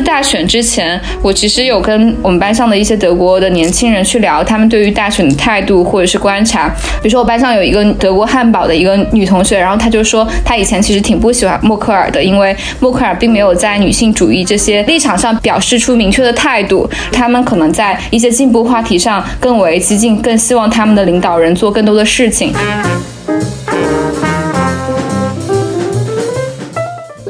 大选之前，我其实有跟我们班上的一些德国的年轻人去聊，他们对于大选的态度或者是观察。比如说，我班上有一个德国汉堡的一个女同学，然后她就说，她以前其实挺不喜欢默克尔的，因为默克尔并没有在女性主义这些立场上表示出明确的态度。他们可能在一些进步话题上更为激进，更希望他们的领导人做更多的事情。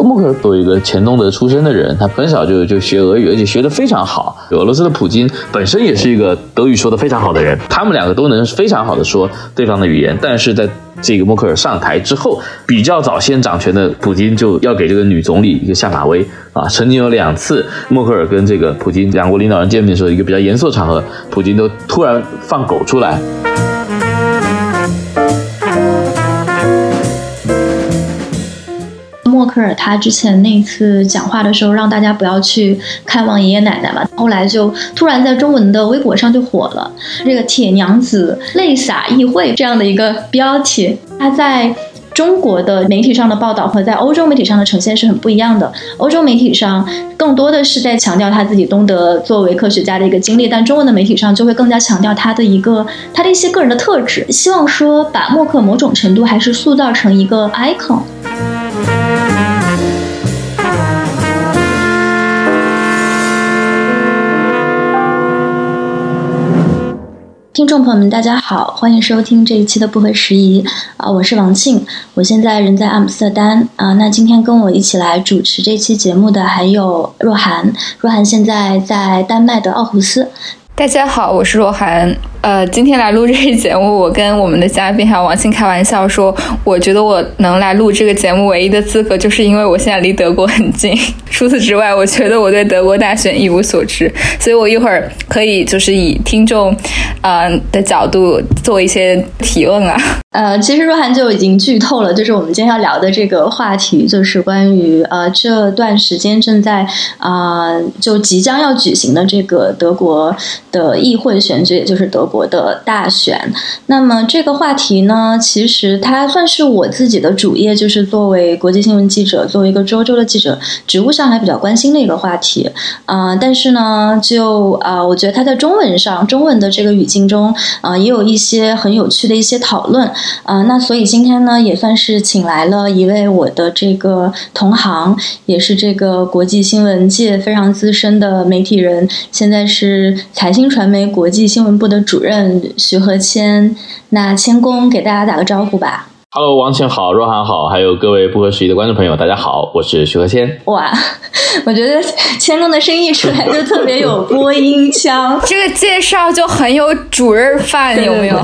默克尔作为一个前东德出身的人，他很小就就学俄语，而且学得非常好。俄罗斯的普京本身也是一个德语说得非常好的人，他们两个都能非常好的说对方的语言。但是在这个默克尔上台之后，比较早先掌权的普京就要给这个女总理一个下马威啊！曾经有两次，默克尔跟这个普京两国领导人见面的时候，一个比较严肃的场合，普京都突然放狗出来。克尔他之前那次讲话的时候，让大家不要去看望爷爷奶奶嘛，后来就突然在中文的微博上就火了，这个“铁娘子泪洒议会”这样的一个标题，他在中国的媒体上的报道和在欧洲媒体上的呈现是很不一样的。欧洲媒体上更多的是在强调他自己东德作为科学家的一个经历，但中文的媒体上就会更加强调他的一个他的一些个人的特质，希望说把默克某种程度还是塑造成一个 icon。听众朋友们，大家好，欢迎收听这一期的不合时宜啊，我是王庆，我现在人在阿姆斯特丹啊。那今天跟我一起来主持这期节目的还有若涵，若涵现在在丹麦的奥胡斯。大家好，我是若涵。呃，今天来录这期节目，我跟我们的嘉宾还有王鑫开玩笑说，我觉得我能来录这个节目唯一的资格，就是因为我现在离德国很近。除此之外，我觉得我对德国大选一无所知，所以我一会儿可以就是以听众，呃的角度做一些提问啊。呃，其实若涵就已经剧透了，就是我们今天要聊的这个话题，就是关于呃这段时间正在啊就即将要举行的这个德国的议会选举，也就是德。国的大选，那么这个话题呢，其实它算是我自己的主业，就是作为国际新闻记者，作为一个周周的记者，职务上还比较关心的一个话题啊。但是呢，就啊，我觉得它在中文上，中文的这个语境中啊，也有一些很有趣的一些讨论啊。那所以今天呢，也算是请来了一位我的这个同行，也是这个国际新闻界非常资深的媒体人，现在是财新传媒国际新闻部的主。任徐和谦，那谦恭给大家打个招呼吧。Hello，王倩好，若涵好，还有各位不合时宜的观众朋友，大家好，我是徐和谦。哇，我觉得谦公的声音一出来就 特别有播音腔，这个介绍就很有主任范，有没有？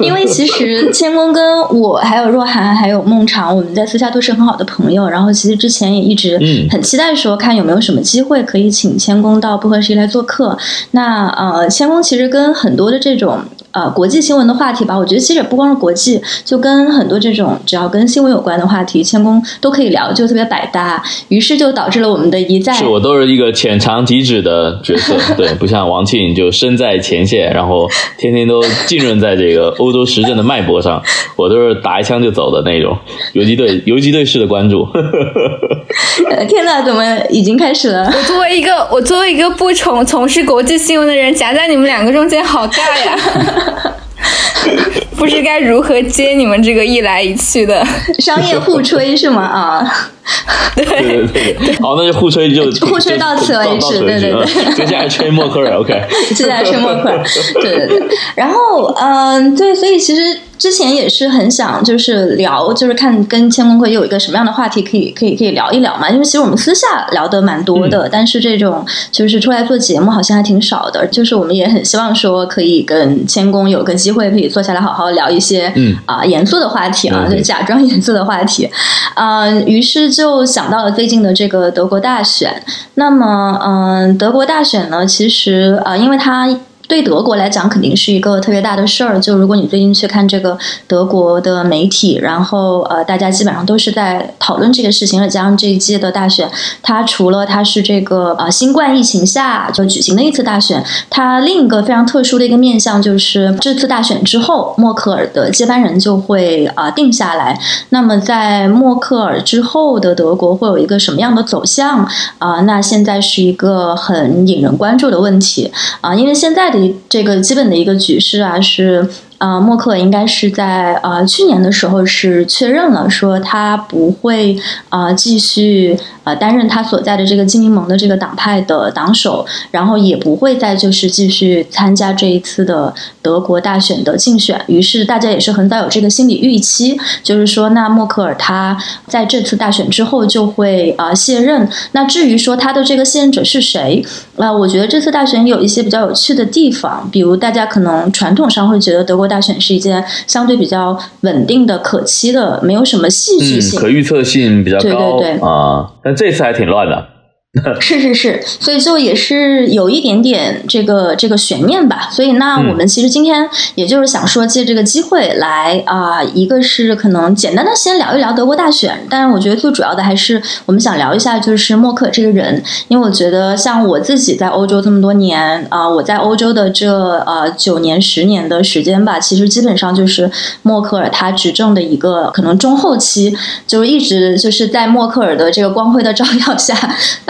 因为其实谦公跟我还有若涵还有孟尝，我们在私下都是很好的朋友。然后其实之前也一直很期待说，看有没有什么机会可以请谦公到不合时宜来做客。那呃，谦公其实跟很多的这种。呃，国际新闻的话题吧，我觉得其实也不光是国际，就跟很多这种只要跟新闻有关的话题，谦恭都可以聊，就特别百搭。于是就导致了我们的一再。是我都是一个浅尝即止的角色，对，不像王庆就身在前线，然后天天都浸润在这个欧洲时政的脉搏上，我都是打一枪就走的那种游击队游击队式的关注。天哪，怎么已经开始了？我作为一个我作为一个不从从事国际新闻的人，夹在你们两个中间，好尬呀。不知该如何接你们这个一来一去的商业互吹是吗？啊，对对对，好，那就互吹就互吹到此为止，对对对，接下来吹默克尔，OK，接下来吹默克尔，对对对，然后嗯，对，所以其实。之前也是很想就是聊，就是看跟千公会有一个什么样的话题可以可以可以聊一聊嘛。因为其实我们私下聊的蛮多的，但是这种就是出来做节目好像还挺少的。就是我们也很希望说可以跟千公有个机会可以坐下来好好聊一些啊严肃的话题啊，就假装严肃的话题。嗯，于是就想到了最近的这个德国大选。那么嗯，德国大选呢，其实啊，因为它。对德国来讲肯定是一个特别大的事儿。就如果你最近去看这个德国的媒体，然后呃，大家基本上都是在讨论这个事情，加上这一届的大选，它除了它是这个呃新冠疫情下就举行的一次大选，它另一个非常特殊的一个面向就是这次大选之后，默克尔的接班人就会啊定下来。那么在默克尔之后的德国会有一个什么样的走向啊？那现在是一个很引人关注的问题啊，因为现在的这个基本的一个局势啊是。呃，默克尔应该是在呃去年的时候是确认了，说他不会呃继续呃担任他所在的这个精英盟的这个党派的党首，然后也不会再就是继续参加这一次的德国大选的竞选。于是大家也是很早有这个心理预期，就是说那默克尔他在这次大选之后就会呃卸任。那至于说他的这个卸任者是谁，那我觉得这次大选有一些比较有趣的地方，比如大家可能传统上会觉得德国。大选是一件相对比较稳定的、可期的，没有什么戏剧性、可预测性比较高。对对对啊，但这次还挺乱的。是是是，所以就也是有一点点这个这个悬念吧。所以那我们其实今天也就是想说，借这个机会来啊，一个是可能简单的先聊一聊德国大选，但是我觉得最主要的还是我们想聊一下就是默克尔这个人，因为我觉得像我自己在欧洲这么多年啊，我在欧洲的这呃九年十年的时间吧，其实基本上就是默克尔他执政的一个可能中后期，就是一直就是在默克尔的这个光辉的照耀下。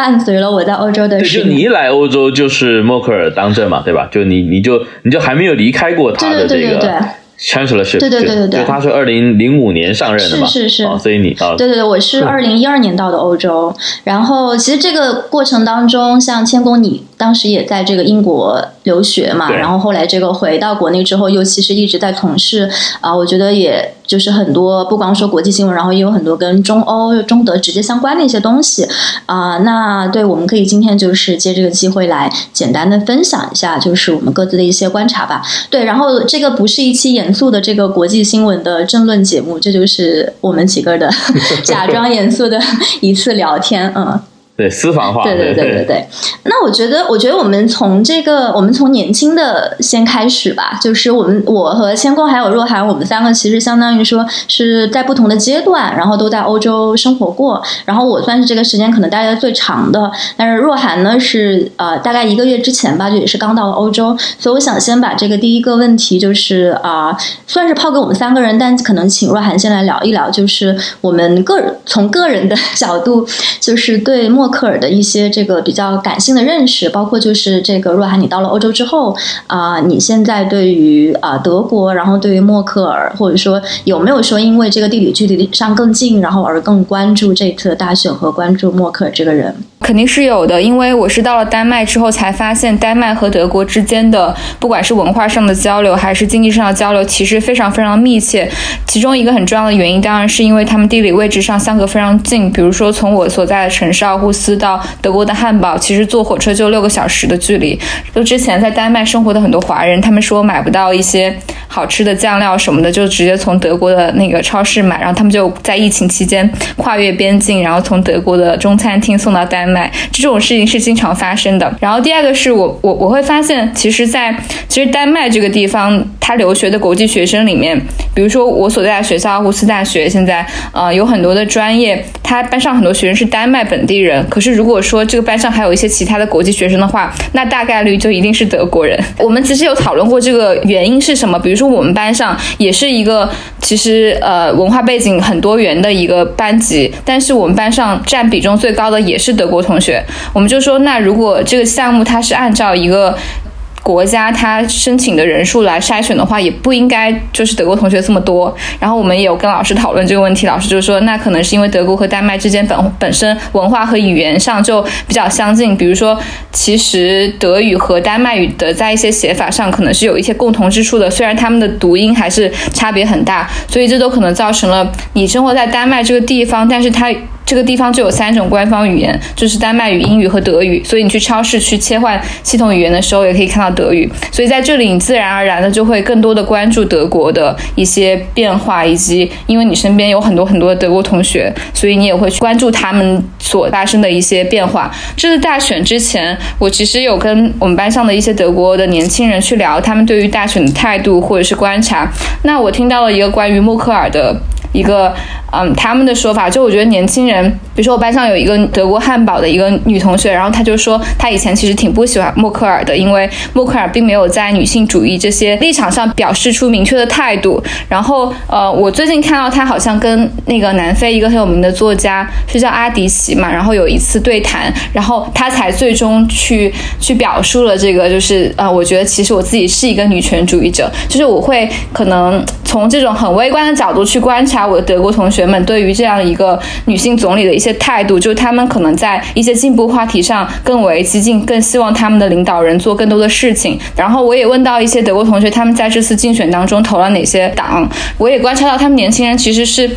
伴随了我在欧洲的时间，就你一来欧洲就是默克尔当政嘛，对吧？就你你就你就还没有离开过他的这个。Chancellorship，对对对对对，就他是二零零五年上任的嘛，是是是，所以你啊，对对对，我是二零一二年到的欧洲，然后其实这个过程当中，像千工，你当时也在这个英国留学嘛，然后后来这个回到国内之后，又其实一直在从事啊，我觉得也就是很多不光说国际新闻，然后也有很多跟中欧、中德直接相关的一些东西啊。那对，我们可以今天就是借这个机会来简单的分享一下，就是我们各自的一些观察吧。对，然后这个不是一期。严肃的这个国际新闻的政论节目，这就是我们几个的 假装严肃的 一次聊天，嗯。对私房话，对对对对对。那我觉得，我觉得我们从这个，我们从年轻的先开始吧。就是我们，我和千空还有若涵，我们三个其实相当于说是在不同的阶段，然后都在欧洲生活过。然后我算是这个时间可能待的最长的，但是若涵呢是呃大概一个月之前吧，就也是刚到了欧洲。所以我想先把这个第一个问题，就是啊，算是抛给我们三个人，但可能请若涵先来聊一聊，就是我们个人从个人的角度，就是对莫。默克尔的一些这个比较感性的认识，包括就是这个若涵，你到了欧洲之后啊，你现在对于啊德国，然后对于默克尔，或者说有没有说因为这个地理距离上更近，然后而更关注这次的大选和关注默克尔这个人？肯定是有的，因为我是到了丹麦之后才发现，丹麦和德国之间的不管是文化上的交流，还是经济上的交流，其实非常非常密切。其中一个很重要的原因，当然是因为他们地理位置上相隔非常近。比如说，从我所在的城市奥胡斯到德国的汉堡，其实坐火车就六个小时的距离。就之前在丹麦生活的很多华人，他们说买不到一些好吃的酱料什么的，就直接从德国的那个超市买，然后他们就在疫情期间跨越边境，然后从德国的中餐厅送到丹。麦这种事情是经常发生的。然后第二个是我我我会发现，其实，在其实丹麦这个地方，他留学的国际学生里面，比如说我所在的学校乌斯大学，现在呃有很多的专业，他班上很多学生是丹麦本地人。可是如果说这个班上还有一些其他的国际学生的话，那大概率就一定是德国人。我们其实有讨论过这个原因是什么。比如说我们班上也是一个其实呃文化背景很多元的一个班级，但是我们班上占比重最高的也是德国。同学，我们就说，那如果这个项目它是按照一个。国家他申请的人数来筛选的话，也不应该就是德国同学这么多。然后我们也有跟老师讨论这个问题，老师就说，那可能是因为德国和丹麦之间本本身文化和语言上就比较相近。比如说，其实德语和丹麦语的在一些写法上可能是有一些共同之处的，虽然他们的读音还是差别很大。所以这都可能造成了你生活在丹麦这个地方，但是它。这个地方就有三种官方语言，就是丹麦语、英语和德语。所以你去超市去切换系统语言的时候，也可以看到德语。所以在这里，你自然而然的就会更多的关注德国的一些变化，以及因为你身边有很多很多的德国同学，所以你也会去关注他们所发生的一些变化。这次大选之前，我其实有跟我们班上的一些德国的年轻人去聊，他们对于大选的态度或者是观察。那我听到了一个关于默克尔的。一个嗯，他们的说法就我觉得年轻人，比如说我班上有一个德国汉堡的一个女同学，然后她就说她以前其实挺不喜欢默克尔的，因为默克尔并没有在女性主义这些立场上表示出明确的态度。然后呃，我最近看到她好像跟那个南非一个很有名的作家是叫阿迪奇嘛，然后有一次对谈，然后她才最终去去表述了这个，就是呃，我觉得其实我自己是一个女权主义者，就是我会可能从这种很微观的角度去观察。我的德国同学们对于这样一个女性总理的一些态度，就是他们可能在一些进步话题上更为激进，更希望他们的领导人做更多的事情。然后我也问到一些德国同学，他们在这次竞选当中投了哪些党。我也观察到，他们年轻人其实是。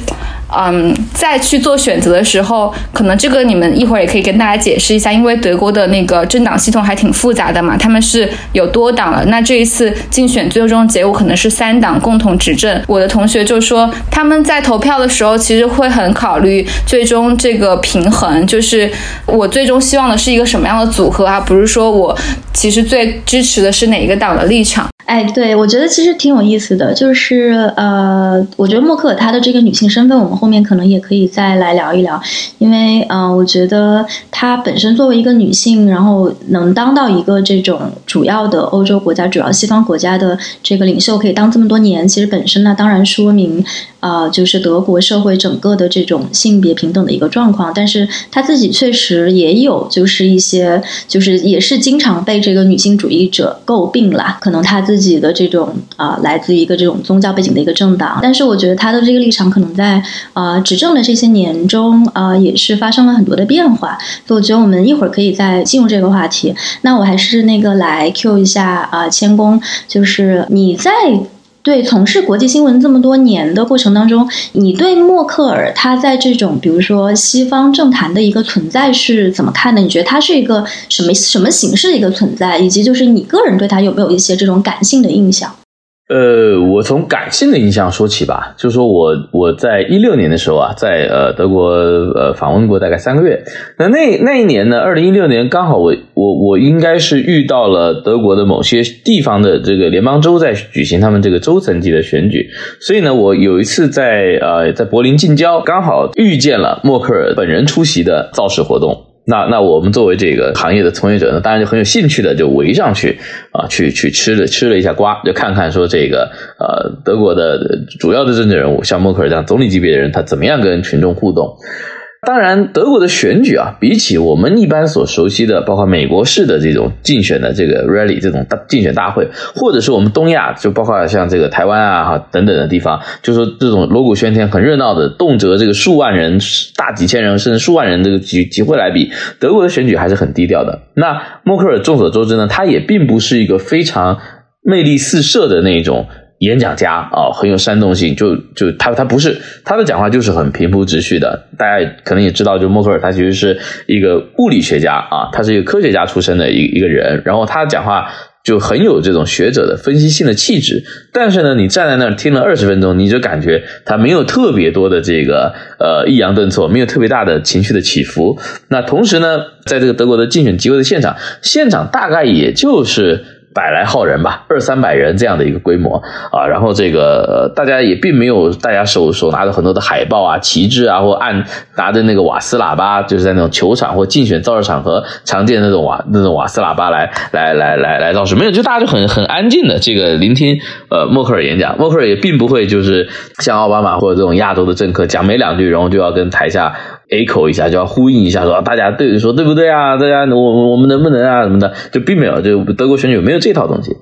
嗯，在去做选择的时候，可能这个你们一会儿也可以跟大家解释一下，因为德国的那个政党系统还挺复杂的嘛，他们是有多党了。那这一次竞选最终结果可能是三党共同执政。我的同学就说，他们在投票的时候其实会很考虑最终这个平衡，就是我最终希望的是一个什么样的组合啊，不是说我其实最支持的是哪一个党的立场。哎，对，我觉得其实挺有意思的，就是呃，我觉得默克尔她的这个女性身份，我们后面可能也可以再来聊一聊，因为嗯，我觉得她本身作为一个女性，然后能当到一个这种主要的欧洲国家、主要西方国家的这个领袖，可以当这么多年，其实本身呢，当然说明。啊，就是德国社会整个的这种性别平等的一个状况，但是他自己确实也有，就是一些，就是也是经常被这个女性主义者诟病啦。可能他自自己的这种啊，来自一个这种宗教背景的一个政党，但是我觉得他的这个立场可能在啊执政的这些年中啊，也是发生了很多的变化。所以我觉得我们一会儿可以再进入这个话题。那我还是那个来 Q 一下啊，谦恭，就是你在。对，从事国际新闻这么多年的过程当中，你对默克尔他在这种比如说西方政坛的一个存在是怎么看的？你觉得他是一个什么什么形式的一个存在？以及就是你个人对他有没有一些这种感性的印象？呃，我从感性的印象说起吧，就是说我我在一六年的时候啊，在呃德国呃访问过大概三个月。那那那一年呢，二零一六年刚好我我我应该是遇到了德国的某些地方的这个联邦州在举行他们这个州层级的选举，所以呢，我有一次在呃在柏林近郊刚好遇见了默克尔本人出席的造势活动。那那我们作为这个行业的从业者呢，当然就很有兴趣的就围上去啊，去去吃了吃了一下瓜，就看看说这个呃德国的主要的政治人物像默克尔这样总理级别的人，他怎么样跟群众互动。当然，德国的选举啊，比起我们一般所熟悉的，包括美国式的这种竞选的这个 rally 这种大竞选大会，或者是我们东亚，就包括像这个台湾啊哈等等的地方，就说这种锣鼓喧天、很热闹的，动辄这个数万人、大几千人甚至数万人这个集集会来比，德国的选举还是很低调的。那默克尔众所周知呢，他也并不是一个非常魅力四射的那一种。演讲家啊，很有煽动性，就就他他不是他的讲话就是很平铺直叙的，大家可能也知道，就默克尔他其实是一个物理学家啊，他是一个科学家出身的一一个人，然后他讲话就很有这种学者的分析性的气质，但是呢，你站在那儿听了二十分钟，你就感觉他没有特别多的这个呃抑扬顿挫，没有特别大的情绪的起伏。那同时呢，在这个德国的竞选集会的现场，现场大概也就是。百来号人吧，二三百人这样的一个规模啊，然后这个大家也并没有大家手手拿着很多的海报啊、旗帜啊，或按拿着那个瓦斯喇叭，就是在那种球场或竞选造势场合常见那种瓦那种瓦斯喇叭来来来来来造势，没有，就大家就很很安静的这个聆听呃默克尔演讲，默克尔也并不会就是像奥巴马或者这种亚洲的政客讲没两句，然后就要跟台下。Echo 一下就要呼应一下，说大家对说对不对啊？大家我我们能不能啊什么的，就并没有，就德国选举没有这套东西。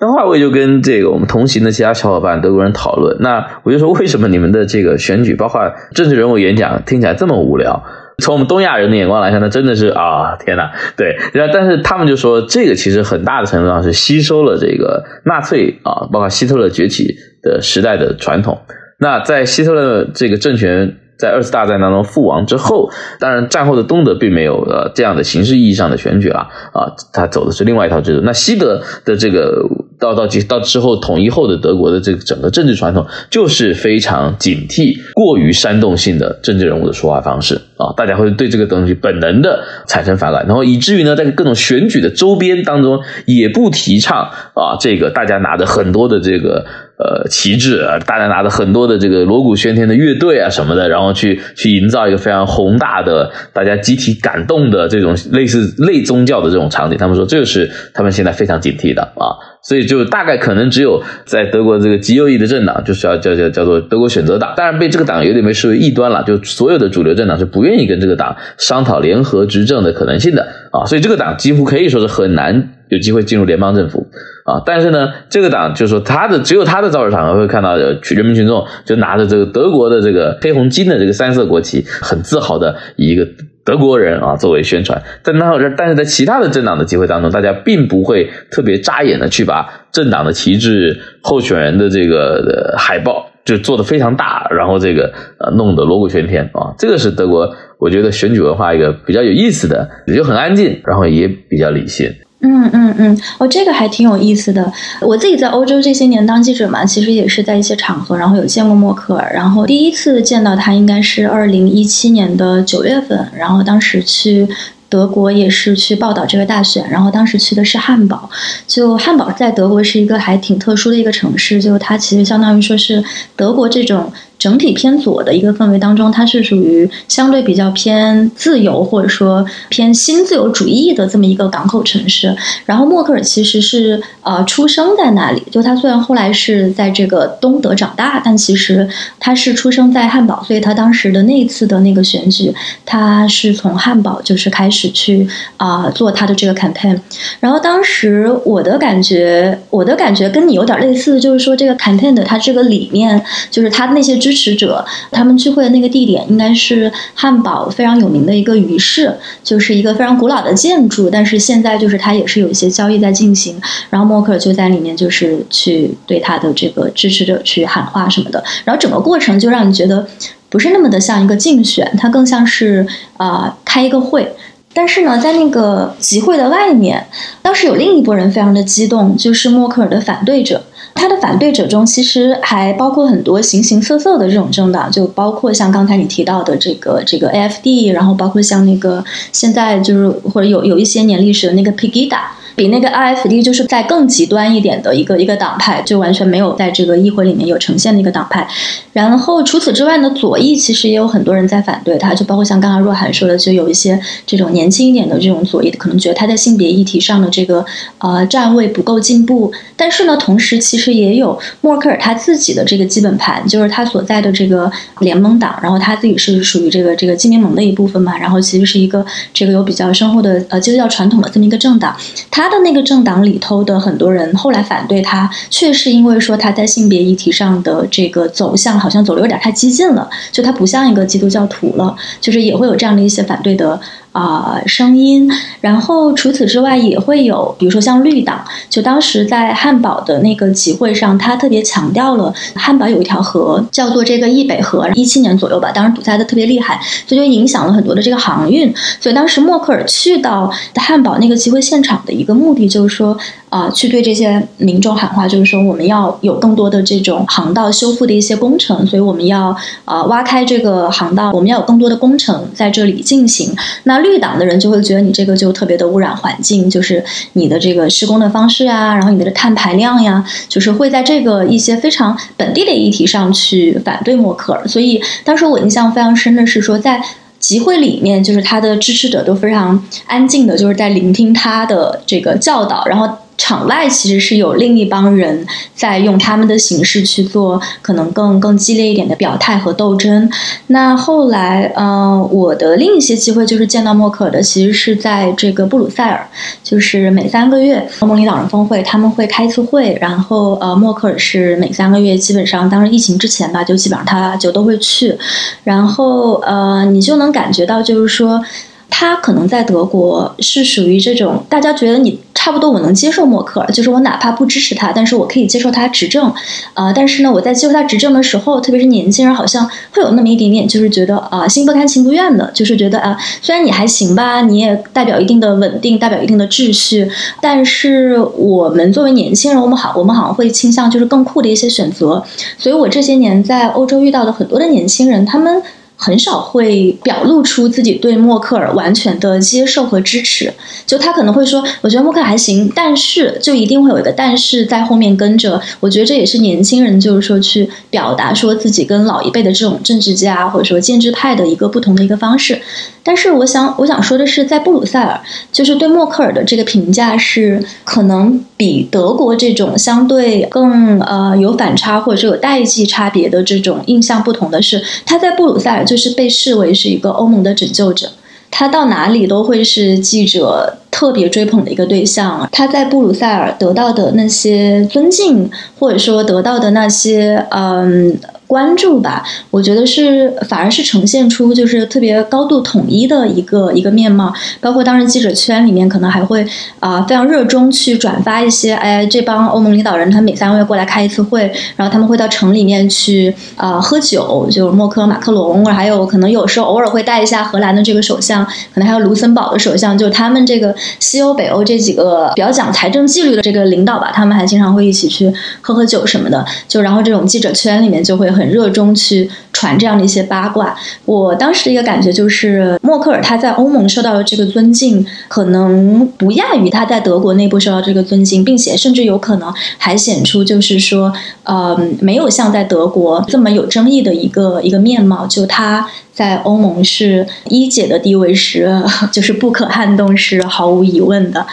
那话我也就跟这个我们同行的其他小伙伴德国人讨论，那我就说为什么你们的这个选举，包括政治人物演讲听起来这么无聊？从我们东亚人的眼光来看，那真的是啊天哪！对，然后但是他们就说这个其实很大的程度上是吸收了这个纳粹啊，包括希特勒崛起的时代的传统。那在希特勒这个政权。在二次大战当中覆亡之后，当然战后的东德并没有呃这样的形式意义上的选举了啊，他走的是另外一套制度。那西德的这个到到到之后统一后的德国的这个整个政治传统就是非常警惕过于煽动性的政治人物的说话方式啊，大家会对这个东西本能的产生反感，然后以至于呢，在各种选举的周边当中也不提倡啊，这个大家拿着很多的这个。呃，旗帜啊，大家拿着很多的这个锣鼓喧天的乐队啊什么的，然后去去营造一个非常宏大的、大家集体感动的这种类似类宗教的这种场景。他们说，这是他们现在非常警惕的啊。所以就大概可能只有在德国这个极右翼的政党，就是要叫叫叫做德国选择党，当然被这个党有点被视为异端了。就所有的主流政党是不愿意跟这个党商讨联合执政的可能性的啊。所以这个党几乎可以说是很难有机会进入联邦政府。啊，但是呢，这个党就是说，他的只有他的造势场合会看到人民群众就拿着这个德国的这个黑红金的这个三色国旗，很自豪的以一个德国人啊作为宣传。但那但是在其他的政党的机会当中，大家并不会特别扎眼的去把政党的旗帜、候选人的这个海报就做的非常大，然后这个呃弄得锣鼓喧天啊。这个是德国，我觉得选举文化一个比较有意思的，也就很安静，然后也比较理性。嗯嗯嗯，哦，这个还挺有意思的。我自己在欧洲这些年当记者嘛，其实也是在一些场合，然后有见过默克尔。然后第一次见到他应该是二零一七年的九月份，然后当时去德国也是去报道这个大选，然后当时去的是汉堡。就汉堡在德国是一个还挺特殊的一个城市，就它其实相当于说是德国这种。整体偏左的一个氛围当中，它是属于相对比较偏自由或者说偏新自由主义的这么一个港口城市。然后默克尔其实是呃出生在那里，就他虽然后来是在这个东德长大，但其实他是出生在汉堡，所以他当时的那一次的那个选举，他是从汉堡就是开始去啊做他的这个 campaign。然后当时我的感觉，我的感觉跟你有点类似，就是说这个 campaign 的他这个理念，就是他那些支支持者，他们聚会的那个地点应该是汉堡非常有名的一个鱼市，就是一个非常古老的建筑。但是现在就是它也是有一些交易在进行。然后默克尔就在里面，就是去对他的这个支持者去喊话什么的。然后整个过程就让你觉得不是那么的像一个竞选，它更像是啊开一个会。但是呢，在那个集会的外面，当时有另一拨人非常的激动，就是默克尔的反对者。他的反对者中，其实还包括很多形形色色的这种政党，就包括像刚才你提到的这个这个 AFD，然后包括像那个现在就是或者有有一些年历史的那个 Pegida。比那个 IFD 就是在更极端一点的一个一个党派，就完全没有在这个议会里面有呈现的一个党派。然后除此之外呢，左翼其实也有很多人在反对他，就包括像刚刚若涵说的，就有一些这种年轻一点的这种左翼，可能觉得他在性别议题上的这个呃站位不够进步。但是呢，同时其实也有默克尔他自己的这个基本盘，就是他所在的这个联盟党，然后他自己是属于这个这个基民盟的一部分嘛，然后其实是一个这个有比较深厚的呃基督教传统的这么一个政党，他。他的那个政党里头的很多人后来反对他，却是因为说他在性别议题上的这个走向好像走的有点太激进了，就他不像一个基督教徒了，就是也会有这样的一些反对的。啊，声音。然后除此之外，也会有，比如说像绿党，就当时在汉堡的那个集会上，他特别强调了汉堡有一条河叫做这个易北河，一七年左右吧，当时堵塞的特别厉害，所以就影响了很多的这个航运。所以当时默克尔去到汉堡那个集会现场的一个目的，就是说。啊，去对这些民众喊话，就是说我们要有更多的这种航道修复的一些工程，所以我们要呃挖开这个航道，我们要有更多的工程在这里进行。那绿党的人就会觉得你这个就特别的污染环境，就是你的这个施工的方式呀，然后你的碳排量呀，就是会在这个一些非常本地的议题上去反对默克尔。所以当时我印象非常深的是说，在集会里面，就是他的支持者都非常安静的，就是在聆听他的这个教导，然后。场外其实是有另一帮人在用他们的形式去做可能更更激烈一点的表态和斗争。那后来，呃，我的另一些机会就是见到默克尔的，其实是在这个布鲁塞尔，就是每三个月欧盟领导人峰会他们会开一次会，然后呃，默克尔是每三个月基本上，当时疫情之前吧，就基本上他就都会去，然后呃，你就能感觉到就是说。他可能在德国是属于这种大家觉得你差不多我能接受默克尔，就是我哪怕不支持他，但是我可以接受他执政。啊，但是呢，我在接受他执政的时候，特别是年轻人，好像会有那么一点点，就是觉得啊，心不甘情不愿的，就是觉得啊，虽然你还行吧，你也代表一定的稳定，代表一定的秩序，但是我们作为年轻人，我们好，我们好像会倾向就是更酷的一些选择。所以我这些年在欧洲遇到的很多的年轻人，他们。很少会表露出自己对默克尔完全的接受和支持，就他可能会说，我觉得默克尔还行，但是就一定会有一个但是在后面跟着。我觉得这也是年轻人就是说去表达说自己跟老一辈的这种政治家或者说建制派的一个不同的一个方式。但是我想我想说的是，在布鲁塞尔，就是对默克尔的这个评价是可能比德国这种相对更呃有反差或者是有代际差别的这种印象不同的是，他在布鲁塞尔就是被视为是一个欧盟的拯救者，他到哪里都会是记者特别追捧的一个对象。他在布鲁塞尔得到的那些尊敬，或者说得到的那些嗯。关注吧，我觉得是反而是呈现出就是特别高度统一的一个一个面貌。包括当时记者圈里面可能还会啊非常热衷去转发一些，哎，这帮欧盟领导人他每三个月过来开一次会，然后他们会到城里面去啊喝酒，就默克、马克龙，还有可能有时候偶尔会带一下荷兰的这个首相，可能还有卢森堡的首相，就是他们这个西欧、北欧这几个比较讲财政纪律的这个领导吧，他们还经常会一起去喝喝酒什么的。就然后这种记者圈里面就会。很热衷去传这样的一些八卦。我当时的一个感觉就是，默克尔他在欧盟受到的这个尊敬，可能不亚于他在德国内部受到这个尊敬，并且甚至有可能还显出就是说，呃，没有像在德国这么有争议的一个一个面貌。就他在欧盟是一姐的地位是，就是不可撼动，是毫无疑问的。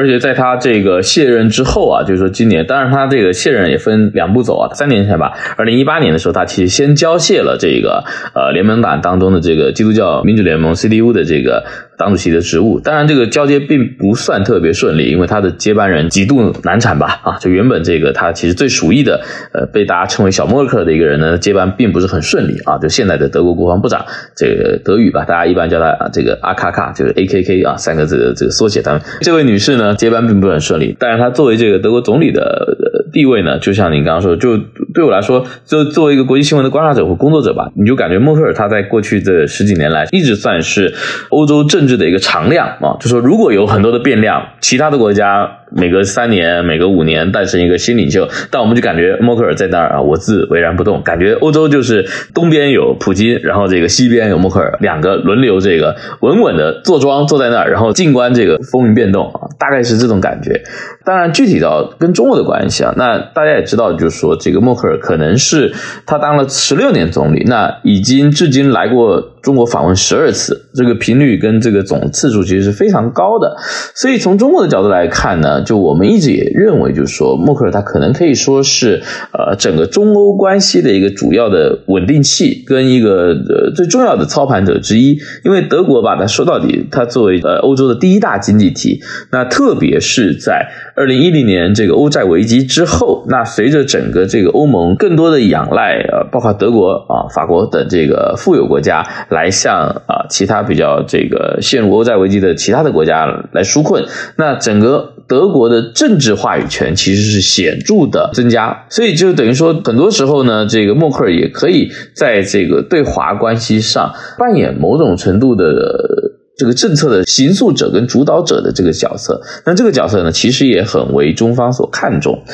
而且在他这个卸任之后啊，就是说今年，当然他这个卸任也分两步走啊。三年前吧，二零一八年的时候，他其实先交卸了这个呃联盟党当中的这个基督教民主联盟 CDU 的这个。党主席的职务，当然这个交接并不算特别顺利，因为他的接班人极度难产吧？啊，就原本这个他其实最熟意的，呃，被大家称为小默克的一个人呢，接班并不是很顺利啊。就现在的德国国防部长，这个德语吧，大家一般叫他这个阿卡卡，就是 A K K 啊，三个字的这个缩写。他们这位女士呢，接班并不是很顺利，但是他作为这个德国总理的地位呢，就像你刚刚说，就对我来说，就作为一个国际新闻的观察者或工作者吧，你就感觉默克尔他在过去的十几年来一直算是欧洲政治的一个常量啊，就说如果有很多的变量，其他的国家。每隔三年、每隔五年诞生一个新领袖，但我们就感觉默克尔在那儿啊，我自巍然不动。感觉欧洲就是东边有普京，然后这个西边有默克尔，两个轮流这个稳稳的坐庄坐在那儿，然后静观这个风云变动啊，大概是这种感觉。当然，具体到跟中国的关系啊，那大家也知道，就是说这个默克尔可能是他当了十六年总理，那已经至今来过中国访问十二次，这个频率跟这个总次数其实是非常高的。所以从中国的角度来看呢。就我们一直也认为，就是说，默克尔他可能可以说是呃整个中欧关系的一个主要的稳定器，跟一个呃最重要的操盘者之一。因为德国吧，它说到底，它作为呃欧洲的第一大经济体，那特别是在二零一零年这个欧债危机之后，那随着整个这个欧盟更多的仰赖呃，包括德国啊、法国等这个富有国家来向啊其他比较这个陷入欧债危机的其他的国家来纾困，那整个。德国的政治话语权其实是显著的增加，所以就等于说，很多时候呢，这个默克尔也可以在这个对华关系上扮演某种程度的。这个政策的行诉者跟主导者的这个角色，那这个角色呢，其实也很为中方所看重。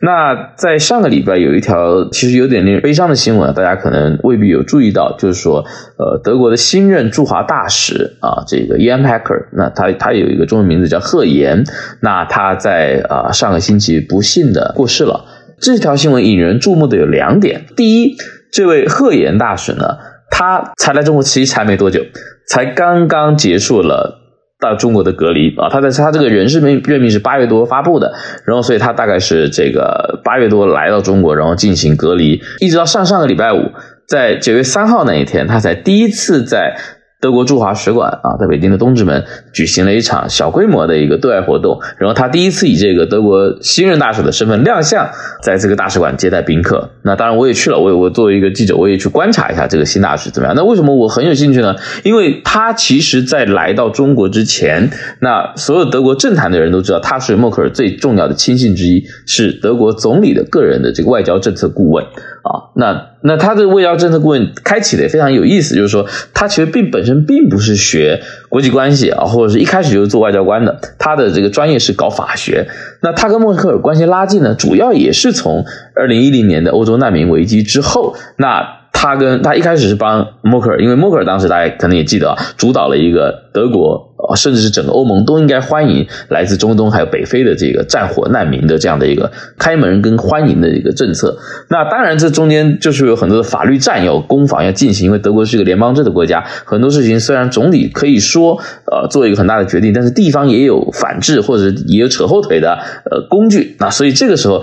那在上个礼拜有一条其实有点令人悲伤的新闻，大家可能未必有注意到，就是说，呃，德国的新任驻华大使啊，这个 Jan Packer，那他他有一个中文名字叫贺岩，那他在啊上个星期不幸的过世了。这条新闻引人注目的有两点，第一，这位贺岩大使呢，他才来中国其实才没多久。才刚刚结束了到中国的隔离啊，他在他这个人事命任命是八月多发布的，然后所以他大概是这个八月多来到中国，然后进行隔离，一直到上上个礼拜五，在九月三号那一天，他才第一次在。德国驻华使馆啊，在北京的东直门举行了一场小规模的一个对外活动，然后他第一次以这个德国新任大使的身份亮相，在这个大使馆接待宾客。那当然我也去了，我我作为一个记者，我也去观察一下这个新大使怎么样。那为什么我很有兴趣呢？因为他其实在来到中国之前，那所有德国政坛的人都知道他是默克尔最重要的亲信之一，是德国总理的个人的这个外交政策顾问。啊，那那他的外交政策顾问开启的也非常有意思，就是说他其实并本身并不是学国际关系啊，或者是一开始就是做外交官的，他的这个专业是搞法学。那他跟默克尔关系拉近呢，主要也是从二零一零年的欧洲难民危机之后，那他跟他一开始是帮默克尔，因为默克尔当时大家可能也记得啊，主导了一个德国。啊甚至是整个欧盟都应该欢迎来自中东还有北非的这个战火难民的这样的一个开门跟欢迎的一个政策。那当然，这中间就是有很多的法律战要攻防要进行，因为德国是一个联邦制的国家，很多事情虽然总理可以说呃做一个很大的决定，但是地方也有反制或者也有扯后腿的呃工具。那所以这个时候，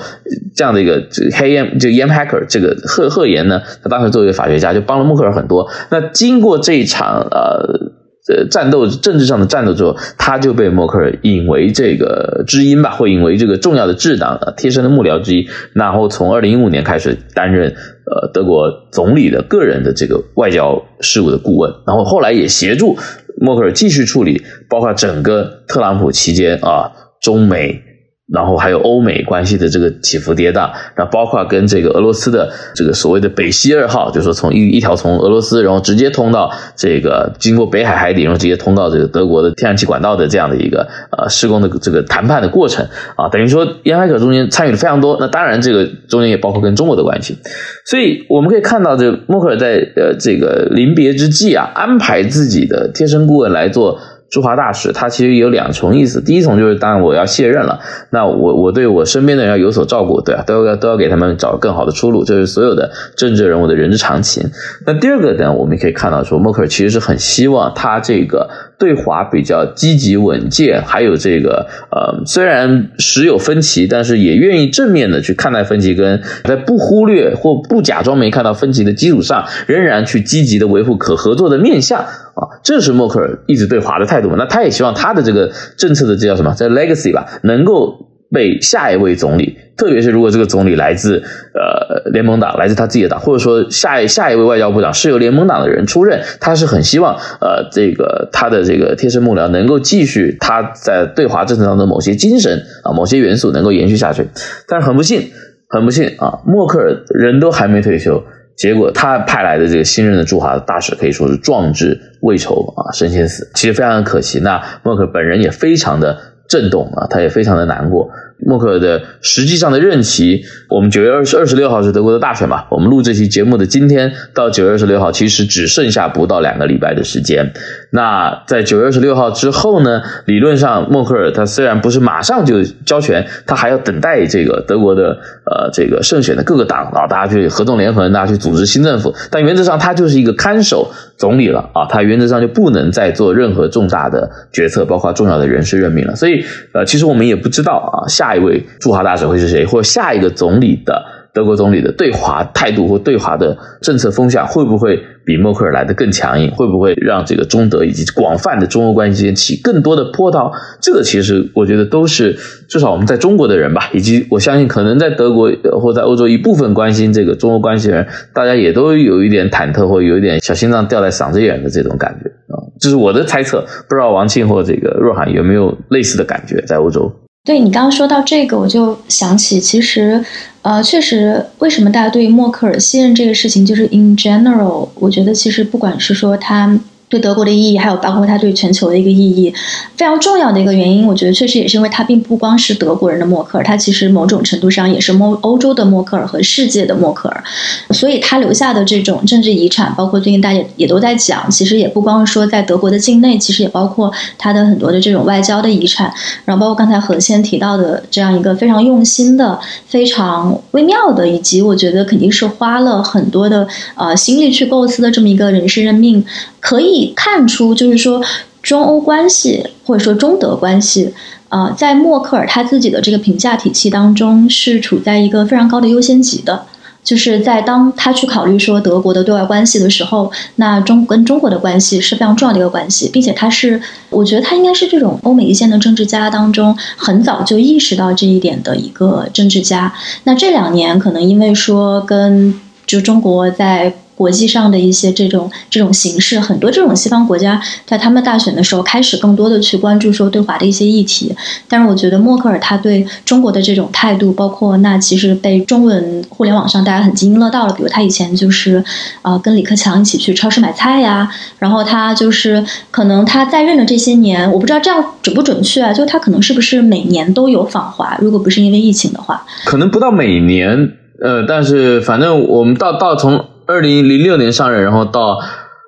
这样的一个黑烟这个 Yam Hacker 这个赫赫言呢，他当时作为法学家就帮了默克尔很多。那经过这一场呃。呃，战斗政治上的战斗之后，他就被默克尔引为这个知音吧，或引为这个重要的智囊、贴身的幕僚之一。然后从二零一五年开始担任呃德国总理的个人的这个外交事务的顾问，然后后来也协助默克尔继续处理，包括整个特朗普期间啊，中美。然后还有欧美关系的这个起伏跌宕，那包括跟这个俄罗斯的这个所谓的北溪二号，就是说从一一条从俄罗斯，然后直接通到这个经过北海海底，然后直接通到这个德国的天然气管道的这样的一个呃施工的这个谈判的过程啊，等于说烟海可中间参与的非常多。那当然这个中间也包括跟中国的关系，所以我们可以看到，这默克尔在呃这个临别之际啊，安排自己的贴身顾问来做。驻华大使，他其实有两重意思。第一重就是，当然我要卸任了，那我我对我身边的人要有所照顾，对啊，都要都要给他们找更好的出路，这是所有的政治人物的人之常情。那第二个呢，我们可以看到说，默克尔其实是很希望他这个对华比较积极稳健，还有这个呃，虽然时有分歧，但是也愿意正面的去看待分歧，跟在不忽略或不假装没看到分歧的基础上，仍然去积极的维护可合作的面向。啊，这是默克尔一直对华的态度嘛。那他也希望他的这个政策的这叫什么？这 legacy 吧，能够被下一位总理，特别是如果这个总理来自呃联盟党，来自他自己的党，或者说下一下一位外交部长是由联盟党的人出任，他是很希望呃这个他的这个贴身幕僚能够继续他在对华政策当中某些精神啊某些元素能够延续下去。但是很不幸，很不幸啊，默克尔人都还没退休。结果他派来的这个新任的驻华大使可以说是壮志未酬啊，身先死，其实非常的可惜。那默克本人也非常的震动啊，他也非常的难过。默克尔的实际上的任期，我们九月二十二十六号是德国的大选嘛？我们录这期节目的今天到九月二十六号，其实只剩下不到两个礼拜的时间。那在九月二十六号之后呢？理论上，默克尔他虽然不是马上就交权，他还要等待这个德国的呃这个胜选的各个党啊，大家去合纵连横，大家去组织新政府。但原则上，他就是一个看守总理了啊，他原则上就不能再做任何重大的决策，包括重要的人事任命了。所以，呃，其实我们也不知道啊，下下一位驻华大使会是谁，或者下一个总理的。德国总理的对华态度或对华的政策风向会不会比默克尔来的更强硬？会不会让这个中德以及广泛的中欧关系之间起更多的波涛？这个其实我觉得都是至少我们在中国的人吧，以及我相信可能在德国或在欧洲一部分关心这个中欧关系的人，大家也都有一点忐忑或有一点小心脏吊在嗓子眼的这种感觉啊，这是我的猜测。不知道王庆或这个若涵有没有类似的感觉？在欧洲？对你刚刚说到这个，我就想起，其实，呃，确实，为什么大家对默克尔信任这个事情，就是 in general，我觉得其实不管是说他。对德国的意义，还有包括它对全球的一个意义，非常重要的一个原因，我觉得确实也是因为它并不光是德国人的默克尔，它其实某种程度上也是欧欧洲的默克尔和世界的默克尔，所以他留下的这种政治遗产，包括最近大家也都在讲，其实也不光是说在德国的境内，其实也包括他的很多的这种外交的遗产，然后包括刚才何先提到的这样一个非常用心的、非常微妙的，以及我觉得肯定是花了很多的呃心力去构思的这么一个人事任命。可以看出，就是说中欧关系或者说中德关系，啊，在默克尔他自己的这个评价体系当中是处在一个非常高的优先级的，就是在当他去考虑说德国的对外关系的时候，那中跟中国的关系是非常重要的一个关系，并且他是，我觉得他应该是这种欧美一线的政治家当中很早就意识到这一点的一个政治家。那这两年可能因为说跟就中国在。国际上的一些这种这种形式，很多这种西方国家在他们大选的时候开始更多的去关注说对华的一些议题。但是我觉得默克尔他对中国的这种态度，包括那其实被中文互联网上大家很津津乐道了。比如他以前就是啊跟李克强一起去超市买菜呀，然后他就是可能他在任的这些年，我不知道这样准不准确啊？就他可能是不是每年都有访华？如果不是因为疫情的话，可能不到每年，呃，但是反正我们到到从。二零零六年上任，然后到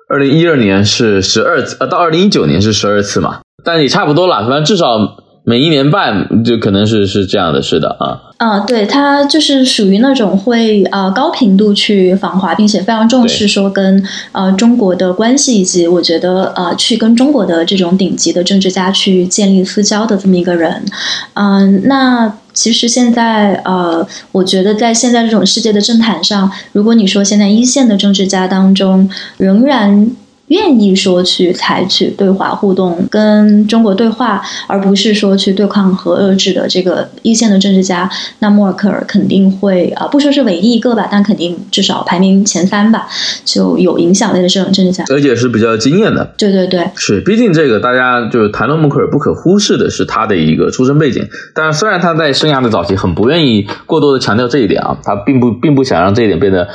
二零一二年是十二次，呃，到二零一九年是十二次嘛，但也差不多了，反正至少每一年半就可能是是这样的，是的啊。啊，对他就是属于那种会呃高频度去访华，并且非常重视说跟呃中国的关系，以及我觉得呃去跟中国的这种顶级的政治家去建立私交的这么一个人。嗯，那其实现在呃，我觉得在现在这种世界的政坛上，如果你说现在一线的政治家当中仍然。愿意说去采取对话互动，跟中国对话，而不是说去对抗和遏制的这个一线的政治家，那默克尔肯定会啊，不说是唯一一个吧，但肯定至少排名前三吧，就有影响力的这种政治家，而且是比较惊艳的。对对对，是，毕竟这个大家就是谈论默克尔不可忽视的是他的一个出身背景，但虽然他在生涯的早期很不愿意过多的强调这一点啊，他并不并不想让这一点变得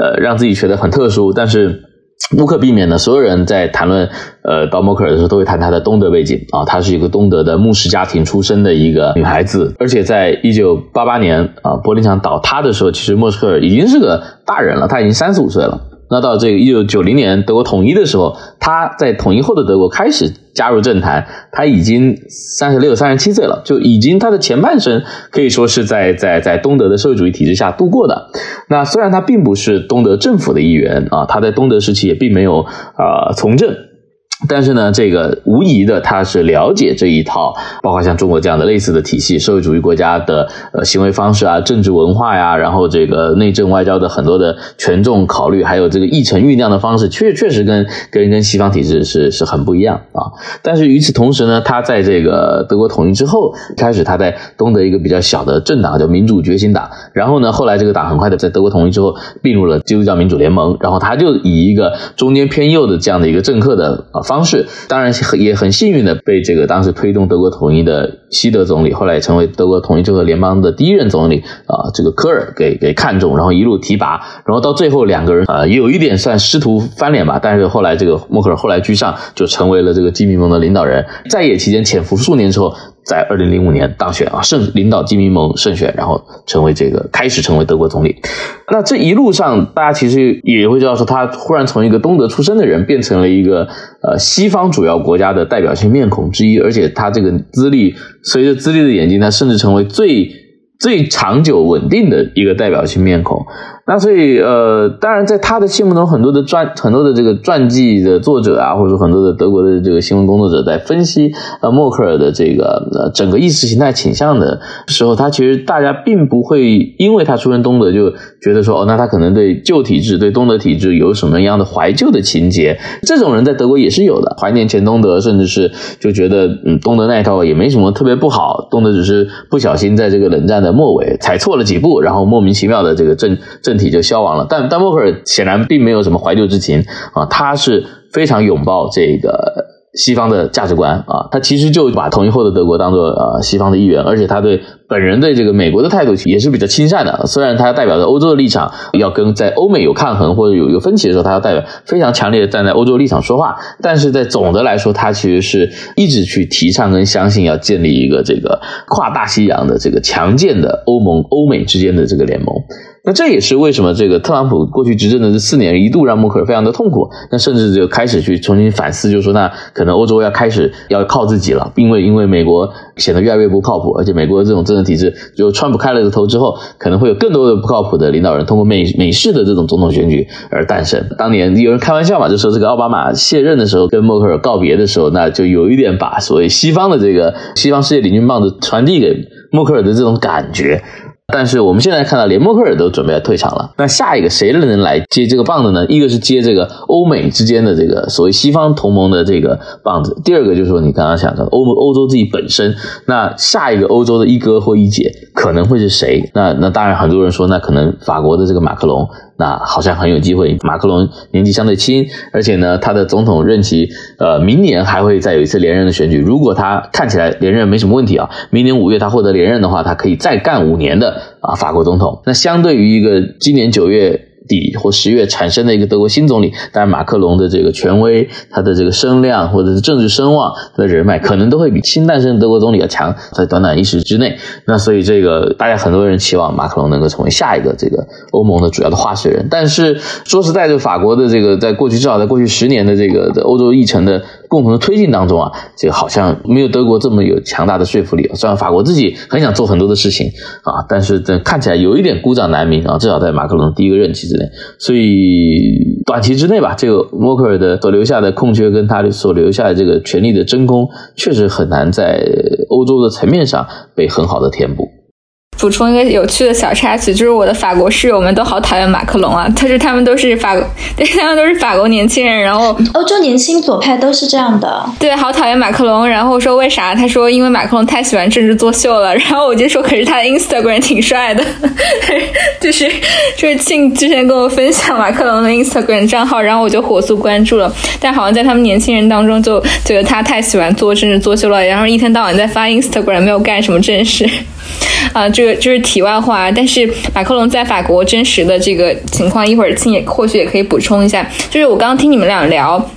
呃让自己觉得很特殊，但是。无可避免的，所有人在谈论呃到默克尔的时候，都会谈她的东德背景啊。她是一个东德的牧师家庭出身的一个女孩子，而且在一九八八年啊柏林墙倒塌的时候，其实默克尔已经是个大人了，她已经三十五岁了。那到这个一九九零年德国统一的时候，他在统一后的德国开始加入政坛，他已经三十六、三十七岁了，就已经他的前半生可以说是在在在东德的社会主义体制下度过的。那虽然他并不是东德政府的一员啊，他在东德时期也并没有啊从政。但是呢，这个无疑的，他是了解这一套，包括像中国这样的类似的体系，社会主义国家的呃行为方式啊，政治文化呀，然后这个内政外交的很多的权重考虑，还有这个议程酝酿的方式，确确实跟跟跟西方体制是是很不一样啊。但是与此同时呢，他在这个德国统一之后，开始他在东德一个比较小的政党叫民主觉醒党，然后呢，后来这个党很快的在德国统一之后并入了基督教民主联盟，然后他就以一个中间偏右的这样的一个政客的啊。方式当然很也很幸运的被这个当时推动德国统一的西德总理，后来也成为德国统一之后联邦的第一任总理啊，这个科尔给给看中，然后一路提拔，然后到最后两个人啊也有一点算师徒翻脸吧，但是后来这个默克尔后来居上，就成为了这个基民盟的领导人，在野期间潜伏数年之后。在二零零五年当选啊，胜领导基民盟胜选，然后成为这个开始成为德国总理。那这一路上，大家其实也会知道，说他忽然从一个东德出身的人，变成了一个呃西方主要国家的代表性面孔之一，而且他这个资历随着资历的演进，他甚至成为最最长久稳定的一个代表性面孔。那所以，呃，当然，在他的心目中，很多的传、很多的这个传记的作者啊，或者说很多的德国的这个新闻工作者，在分析呃默克尔的这个呃整个意识形态倾向的时候，他其实大家并不会因为他出身东德就觉得说，哦，那他可能对旧体制、对东德体制有什么样的怀旧的情节。这种人在德国也是有的，怀念前东德，甚至是就觉得嗯，东德那一套也没什么特别不好，东德只是不小心在这个冷战的末尾踩错了几步，然后莫名其妙的这个政政。体就消亡了，但但默克尔显然并没有什么怀旧之情啊，他是非常拥抱这个西方的价值观啊，他其实就把统一后的德国当做呃西方的一员，而且他对本人对这个美国的态度也是比较亲善的，虽然他代表着欧洲的立场，要跟在欧美有抗衡或者有有分歧的时候，他要代表非常强烈的站在欧洲立场说话，但是在总的来说，他其实是一直去提倡跟相信要建立一个这个跨大西洋的这个强健的欧盟欧美之间的这个联盟。那这也是为什么这个特朗普过去执政的这四年一度让默克尔非常的痛苦，那甚至就开始去重新反思，就是说那可能欧洲要开始要靠自己了，因为因为美国显得越来越不靠谱，而且美国的这种政治体制就川普开了个头之后，可能会有更多的不靠谱的领导人通过美美式的这种总统选举而诞生。当年有人开玩笑嘛，就说这个奥巴马卸任的时候跟默克尔告别的时候，那就有一点把所谓西方的这个西方世界领军棒子传递给默克尔的这种感觉。但是我们现在看到，连默克尔都准备要退场了。那下一个谁能来接这个棒子呢？一个是接这个欧美之间的这个所谓西方同盟的这个棒子，第二个就是说你刚刚想的欧欧洲自己本身。那下一个欧洲的一哥或一姐可能会是谁？那那当然很多人说，那可能法国的这个马克龙。那好像很有机会。马克龙年纪相对轻，而且呢，他的总统任期，呃，明年还会再有一次连任的选举。如果他看起来连任没什么问题啊，明年五月他获得连任的话，他可以再干五年的啊法国总统。那相对于一个今年九月。底或十月产生的一个德国新总理，但是马克龙的这个权威、他的这个声量或者是政治声望、他的人脉，可能都会比新诞生的德国总理要强，在短短一时之内。那所以这个大家很多人期望马克龙能够成为下一个这个欧盟的主要的化石人。但是说实在，就法国的这个在过去至少在过去十年的这个的欧洲议程的。共同的推进当中啊，这个好像没有德国这么有强大的说服力。虽然法国自己很想做很多的事情啊，但是这看起来有一点孤掌难鸣啊，至少在马克龙第一个任期之内。所以短期之内吧，这个默克尔的所留下的空缺跟他所留下的这个权力的真空，确实很难在欧洲的层面上被很好的填补。补充一个有趣的小插曲，就是我的法国室友们都好讨厌马克龙啊，但是他们都是法，对，他们都是法国年轻人，然后欧洲年轻左派都是这样的，对，好讨厌马克龙，然后说为啥？他说因为马克龙太喜欢政治作秀了，然后我就说可是他的 Instagram 挺帅的，就是就是庆之前跟我分享马克龙的 Instagram 账号，然后我就火速关注了，但好像在他们年轻人当中就觉得他太喜欢做政治作秀了，然后一天到晚在发 Instagram，没有干什么正事。啊，这个就是题外话。但是马克龙在法国真实的这个情况，一会儿亲也或许也可以补充一下。就是我刚刚听你们俩聊，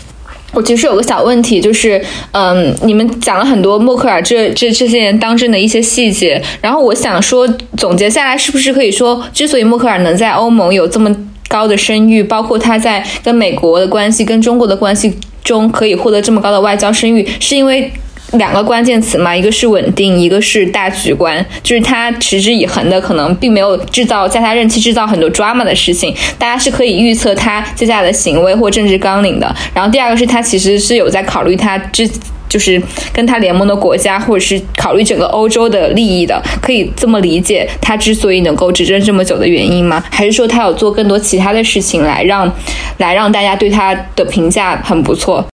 我其实有个小问题，就是嗯，你们讲了很多默克尔这这这些年当政的一些细节，然后我想说，总结下来是不是可以说，之所以默克尔能在欧盟有这么高的声誉，包括他在跟美国的关系、跟中国的关系中可以获得这么高的外交声誉，是因为？两个关键词嘛，一个是稳定，一个是大局观，就是他持之以恒的，可能并没有制造在他任期制造很多 drama 的事情，大家是可以预测他接下来的行为或政治纲领的。然后第二个是他其实是有在考虑他之就是跟他联盟的国家，或者是考虑整个欧洲的利益的，可以这么理解他之所以能够执政这么久的原因吗？还是说他有做更多其他的事情来让来让大家对他的评价很不错？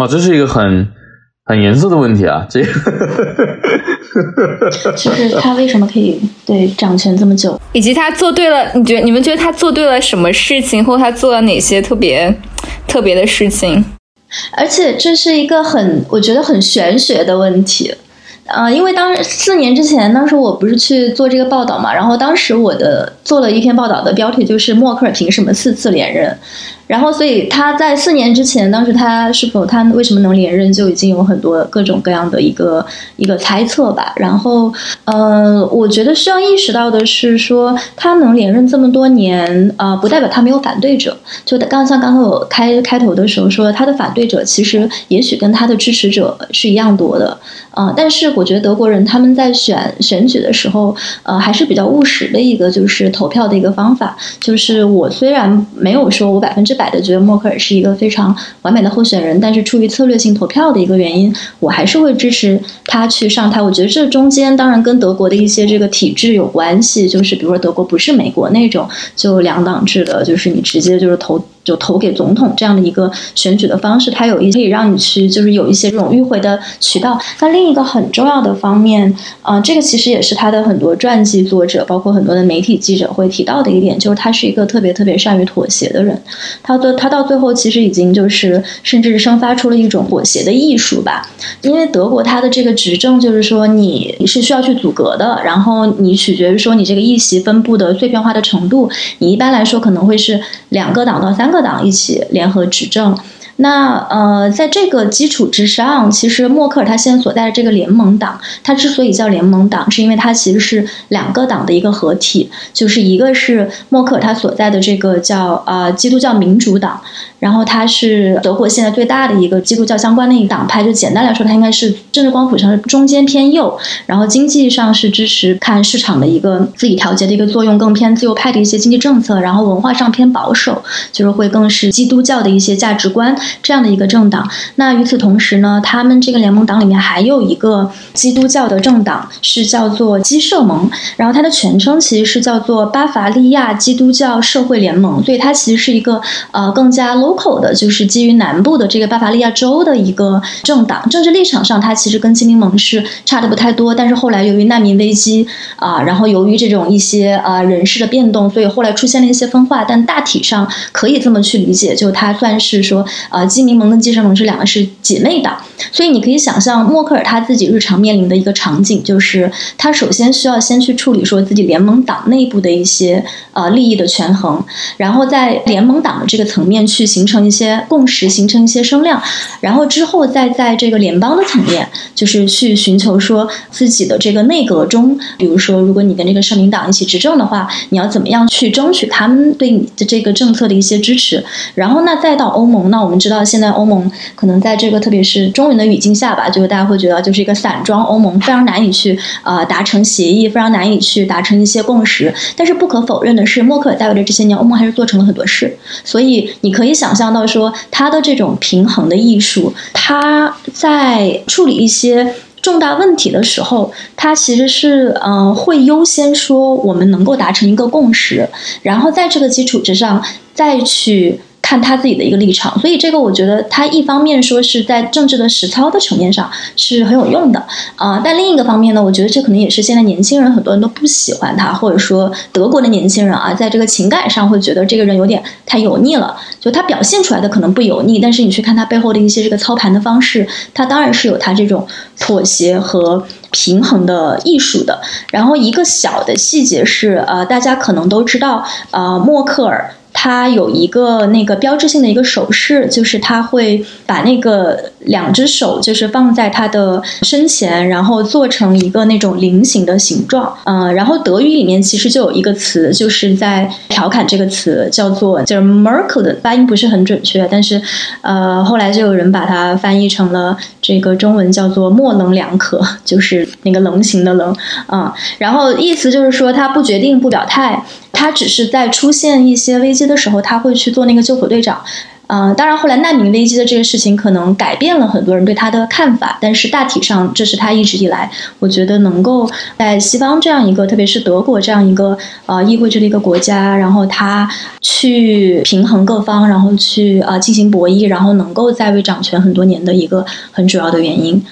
哇，这是一个很。很严肃的问题啊，这个 就是他为什么可以对掌权这么久，以及他做对了？你觉得你们觉得他做对了什么事情，或他做了哪些特别特别的事情？而且这是一个很我觉得很玄学的问题，啊，因为当四年之前，当时我不是去做这个报道嘛，然后当时我的做了一篇报道的标题就是默克尔凭什么四次连任？然后，所以他在四年之前，当时他是否他为什么能连任，就已经有很多各种各样的一个一个猜测吧。然后，呃，我觉得需要意识到的是，说他能连任这么多年，啊，不代表他没有反对者。就刚像刚才我开开头的时候说，他的反对者其实也许跟他的支持者是一样多的。啊，但是我觉得德国人他们在选选举的时候，呃，还是比较务实的一个，就是投票的一个方法。就是我虽然没有说我百分之百的觉得默克尔是一个非常完美的候选人，但是出于策略性投票的一个原因，我还是会支持他去上台。我觉得这中间当然跟德国的一些这个体制有关系，就是比如说德国不是美国那种就两党制的，就是你直接就是投。就投给总统这样的一个选举的方式，它有一可以让你去，就是有一些这种迂回的渠道。那另一个很重要的方面，啊，这个其实也是他的很多传记作者，包括很多的媒体记者会提到的一点，就是他是一个特别特别善于妥协的人。他的他到最后其实已经就是甚至生发出了一种妥协的艺术吧。因为德国它的这个执政就是说你是需要去阻隔的，然后你取决于说你这个议席分布的碎片化的程度，你一般来说可能会是两个党到三。各党一起联合执政，那呃，在这个基础之上，其实默克尔他现在所在的这个联盟党，它之所以叫联盟党，是因为它其实是两个党的一个合体，就是一个是默克尔他所在的这个叫呃基督教民主党。然后他是德国现在最大的一个基督教相关的一个党派，就简单来说，他应该是政治光谱上是中间偏右，然后经济上是支持看市场的一个自己调节的一个作用，更偏自由派的一些经济政策，然后文化上偏保守，就是会更是基督教的一些价值观。这样的一个政党。那与此同时呢，他们这个联盟党里面还有一个基督教的政党，是叫做基社盟，然后它的全称其实是叫做巴伐利亚基督教社会联盟，所以它其实是一个呃更加 lo local 的，就是基于南部的这个巴伐利亚州的一个政党。政治立场上，它其实跟基民盟是差的不太多，但是后来由于难民危机啊，然后由于这种一些呃人事的变动，所以后来出现了一些分化，但大体上可以这么去理解，就它算是说呃基民盟跟基社盟这两个是姐妹党，所以你可以想象默克尔他自己日常面临的一个场景，就是他首先需要先去处理说自己联盟党内部的一些呃利益的权衡，然后在联盟党的这个层面去形形成一些共识，形成一些声量，然后之后再在这个联邦的层面，就是去寻求说自己的这个内阁中，比如说如果你跟这个社民党一起执政的话，你要怎么样去争取他们对你的这个政策的一些支持，然后那再到欧盟，那我们知道现在欧盟可能在这个特别是中文的语境下吧，就是大家会觉得就是一个散装欧盟，非常难以去呃达成协议，非常难以去达成一些共识。但是不可否认的是，默克尔在位的这些年，欧盟还是做成了很多事。所以你可以想想象到说，他的这种平衡的艺术，他在处理一些重大问题的时候，他其实是嗯、会优先说我们能够达成一个共识，然后在这个基础之上再去。看他自己的一个立场，所以这个我觉得他一方面说是在政治的实操的层面上是很有用的啊、但另一个方面呢，我觉得这可能也是现在年轻人很多人都不喜欢他，或者说德国的年轻人啊，在这个情感上会觉得这个人有点太油腻了。就他表现出来的可能不油腻，但是你去看他背后的一些这个操盘的方式，他当然是有他这种妥协和。平衡的艺术的，然后一个小的细节是，呃，大家可能都知道，呃，默克尔他有一个那个标志性的一个手势，就是他会把那个两只手就是放在他的身前，然后做成一个那种菱形的形状。嗯、然后德语里面其实就有一个词，就是在调侃这个词，叫做就是 Merkel 的发音不是很准确，但是呃后来就有人把它翻译成了这个中文叫做模棱两可，就是那个棱形的棱啊、然后意思就是说他不决定不表态，他只是在出现一些危机的时候，他会去做那个救火队长。嗯、当然，后来难民危机的这个事情可能改变了很多人对他的看法，但是大体上，这是他一直以来，我觉得能够在西方这样一个，特别是德国这样一个呃议会制的一个国家，然后他去平衡各方，然后去啊进行博弈，然后能够在位掌权很多年的一个很主要的原因。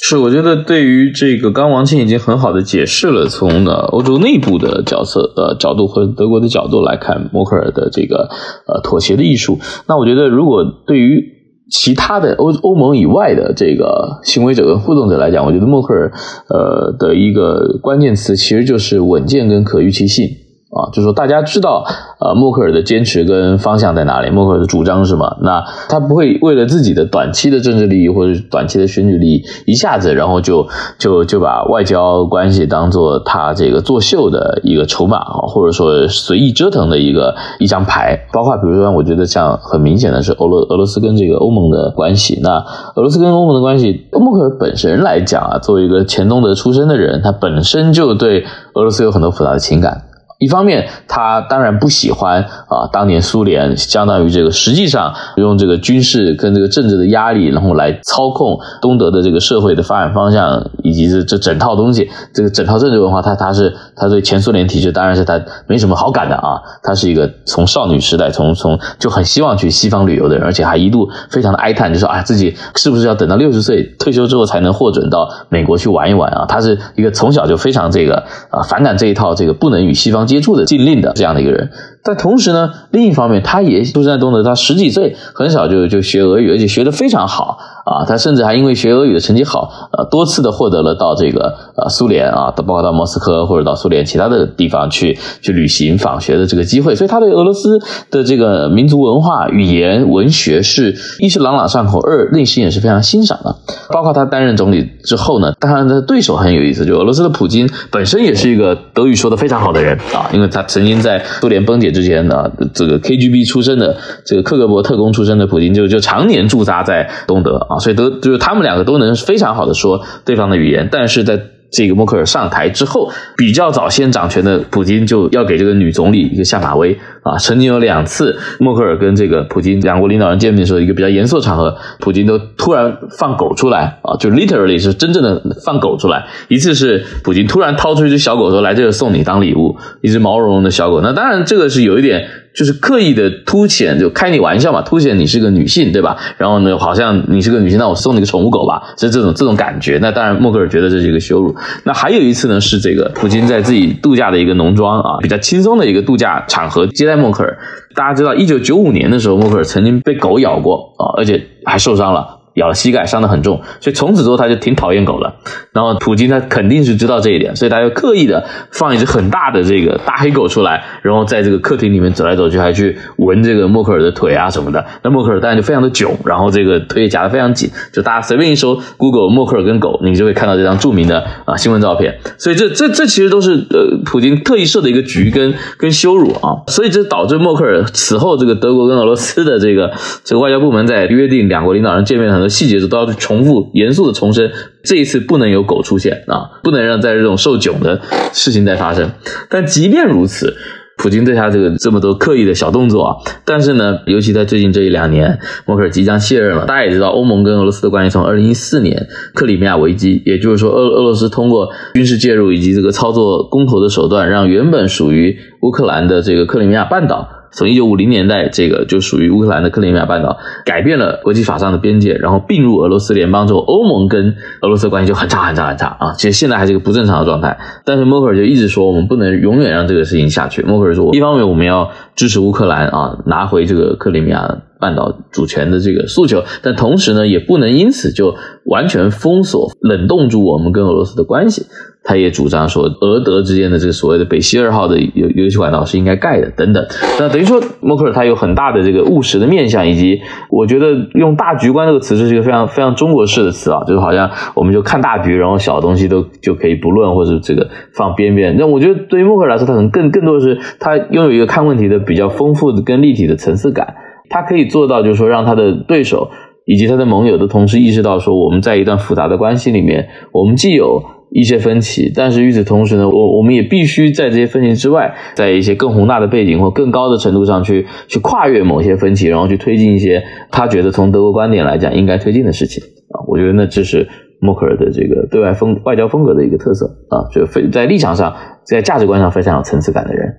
是，我觉得对于这个刚王庆已经很好的解释了，从呃欧洲内部的角色呃角度和德国的角度来看默克尔的这个呃妥协的艺术。那我觉得，如果对于其他的欧欧盟以外的这个行为者跟互动者来讲，我觉得默克尔呃的一个关键词其实就是稳健跟可预期性。啊，就是说大家知道，呃，默克尔的坚持跟方向在哪里，默克尔的主张是什么？那他不会为了自己的短期的政治利益或者短期的选举利益，一下子然后就就就把外交关系当做他这个作秀的一个筹码啊，或者说随意折腾的一个一张牌。包括比如说，我觉得像很明显的是俄罗俄罗斯跟这个欧盟的关系。那俄罗斯跟欧盟的关系，默克尔本身来讲啊，作为一个前东德出身的人，他本身就对俄罗斯有很多复杂的情感。一方面，他当然不喜欢啊，当年苏联相当于这个实际上用这个军事跟这个政治的压力，然后来操控东德的这个社会的发展方向，以及这这整套东西，这个整套政治文化，他他是他对前苏联体制当然是他没什么好感的啊。他是一个从少女时代从从就很希望去西方旅游的人，而且还一度非常的哀叹，就说啊自己是不是要等到六十岁退休之后才能获准到美国去玩一玩啊？他是一个从小就非常这个啊反感这一套这个不能与西方接触的禁令的这样的一个人。但同时呢，另一方面，他也出生在东德，他十几岁很小就就学俄语，而且学得非常好啊。他甚至还因为学俄语的成绩好，呃，多次的获得了到这个呃苏联啊，包括到莫斯科或者到苏联其他的地方去去旅行访学的这个机会。所以他对俄罗斯的这个民族文化、语言、文学是一是朗朗上口，二内心也是非常欣赏的。包括他担任总理之后呢，当然他的对手很有意思，就俄罗斯的普京本身也是一个德语说的非常好的人啊，因为他曾经在苏联崩解之前呢，这个 KGB 出身的这个克格勃特工出身的普京就就常年驻扎在东德啊，所以都就是他们两个都能非常好的说对方的语言，但是在这个默克尔上台之后，比较早先掌权的普京就要给这个女总理一个下马威啊。曾经有两次，默克尔跟这个普京两国领导人见面的时候，一个比较严肃的场合，普京都突然放狗出来啊，就 literally 是真正的放狗出来。一次是普京突然掏出一只小狗说：“来这个送你当礼物，一只毛茸茸的小狗。”那当然这个是有一点。就是刻意的凸显，就开你玩笑嘛，凸显你是个女性，对吧？然后呢，好像你是个女性，那我送你个宠物狗吧，是这种这种感觉。那当然，默克尔觉得这是一个羞辱。那还有一次呢，是这个普京在自己度假的一个农庄啊，比较轻松的一个度假场合接待默克尔。大家知道，一九九五年的时候，默克尔曾经被狗咬过啊，而且还受伤了。咬了膝盖，伤得很重，所以从此之后他就挺讨厌狗了。然后普京他肯定是知道这一点，所以他就刻意的放一只很大的这个大黑狗出来，然后在这个客厅里面走来走去，还去闻这个默克尔的腿啊什么的。那默克尔当然就非常的囧，然后这个腿也夹得非常紧。就大家随便一搜 Google 默克尔跟狗，你就会看到这张著名的啊新闻照片。所以这这这其实都是呃普京特意设的一个局跟跟羞辱啊。所以这导致默克尔此后这个德国跟俄罗斯的这个这个外交部门在约定两国领导人见面很多。细节都要重复、严肃的重申，这一次不能有狗出现啊，不能让在这种受囧的事情再发生。但即便如此，普京对他这个这么多刻意的小动作啊，但是呢，尤其在最近这一两年，默克尔即将卸任了。大家也知道，欧盟跟俄罗斯的关系从二零一四年克里米亚危机，也就是说，俄俄罗斯通过军事介入以及这个操作公投的手段，让原本属于乌克兰的这个克里米亚半岛。从一九五零年代，这个就属于乌克兰的克里米亚半岛，改变了国际法上的边界，然后并入俄罗斯联邦之后，欧盟跟俄罗斯关系就很差很差很差啊！其实现在还是一个不正常的状态。但是默克尔就一直说，我们不能永远让这个事情下去。默克尔说，一方面我们要支持乌克兰啊，拿回这个克里米亚半岛主权的这个诉求，但同时呢，也不能因此就完全封锁、冷冻住我们跟俄罗斯的关系。他也主张说，俄德之间的这个所谓的北溪二号的油油气管道是应该盖的，等等。那等于说，默克尔他有很大的这个务实的面向，以及我觉得用大局观这个词是一个非常非常中国式的词啊，就是好像我们就看大局，然后小东西都就可以不论或者这个放边边。那我觉得对于默克尔来说，他可能更更多的是他拥有一个看问题的比较丰富的跟立体的层次感，他可以做到就是说让他的对手以及他的盟友的同时意识到说，我们在一段复杂的关系里面，我们既有。一些分歧，但是与此同时呢，我我们也必须在这些分歧之外，在一些更宏大的背景或更高的程度上去去跨越某些分歧，然后去推进一些他觉得从德国观点来讲应该推进的事情啊。我觉得那这是默克尔的这个对外风外交风格的一个特色啊，就非在立场上，在价值观上非常有层次感的人。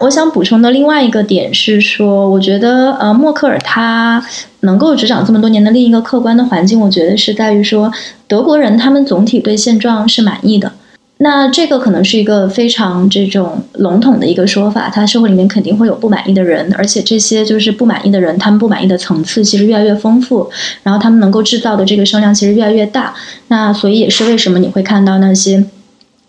我想补充的另外一个点是说，我觉得呃，默克尔他能够执掌这么多年的另一个客观的环境，我觉得是在于说，德国人他们总体对现状是满意的。那这个可能是一个非常这种笼统的一个说法，他社会里面肯定会有不满意的人，而且这些就是不满意的人，他们不满意的层次其实越来越丰富，然后他们能够制造的这个声量其实越来越大。那所以也是为什么你会看到那些。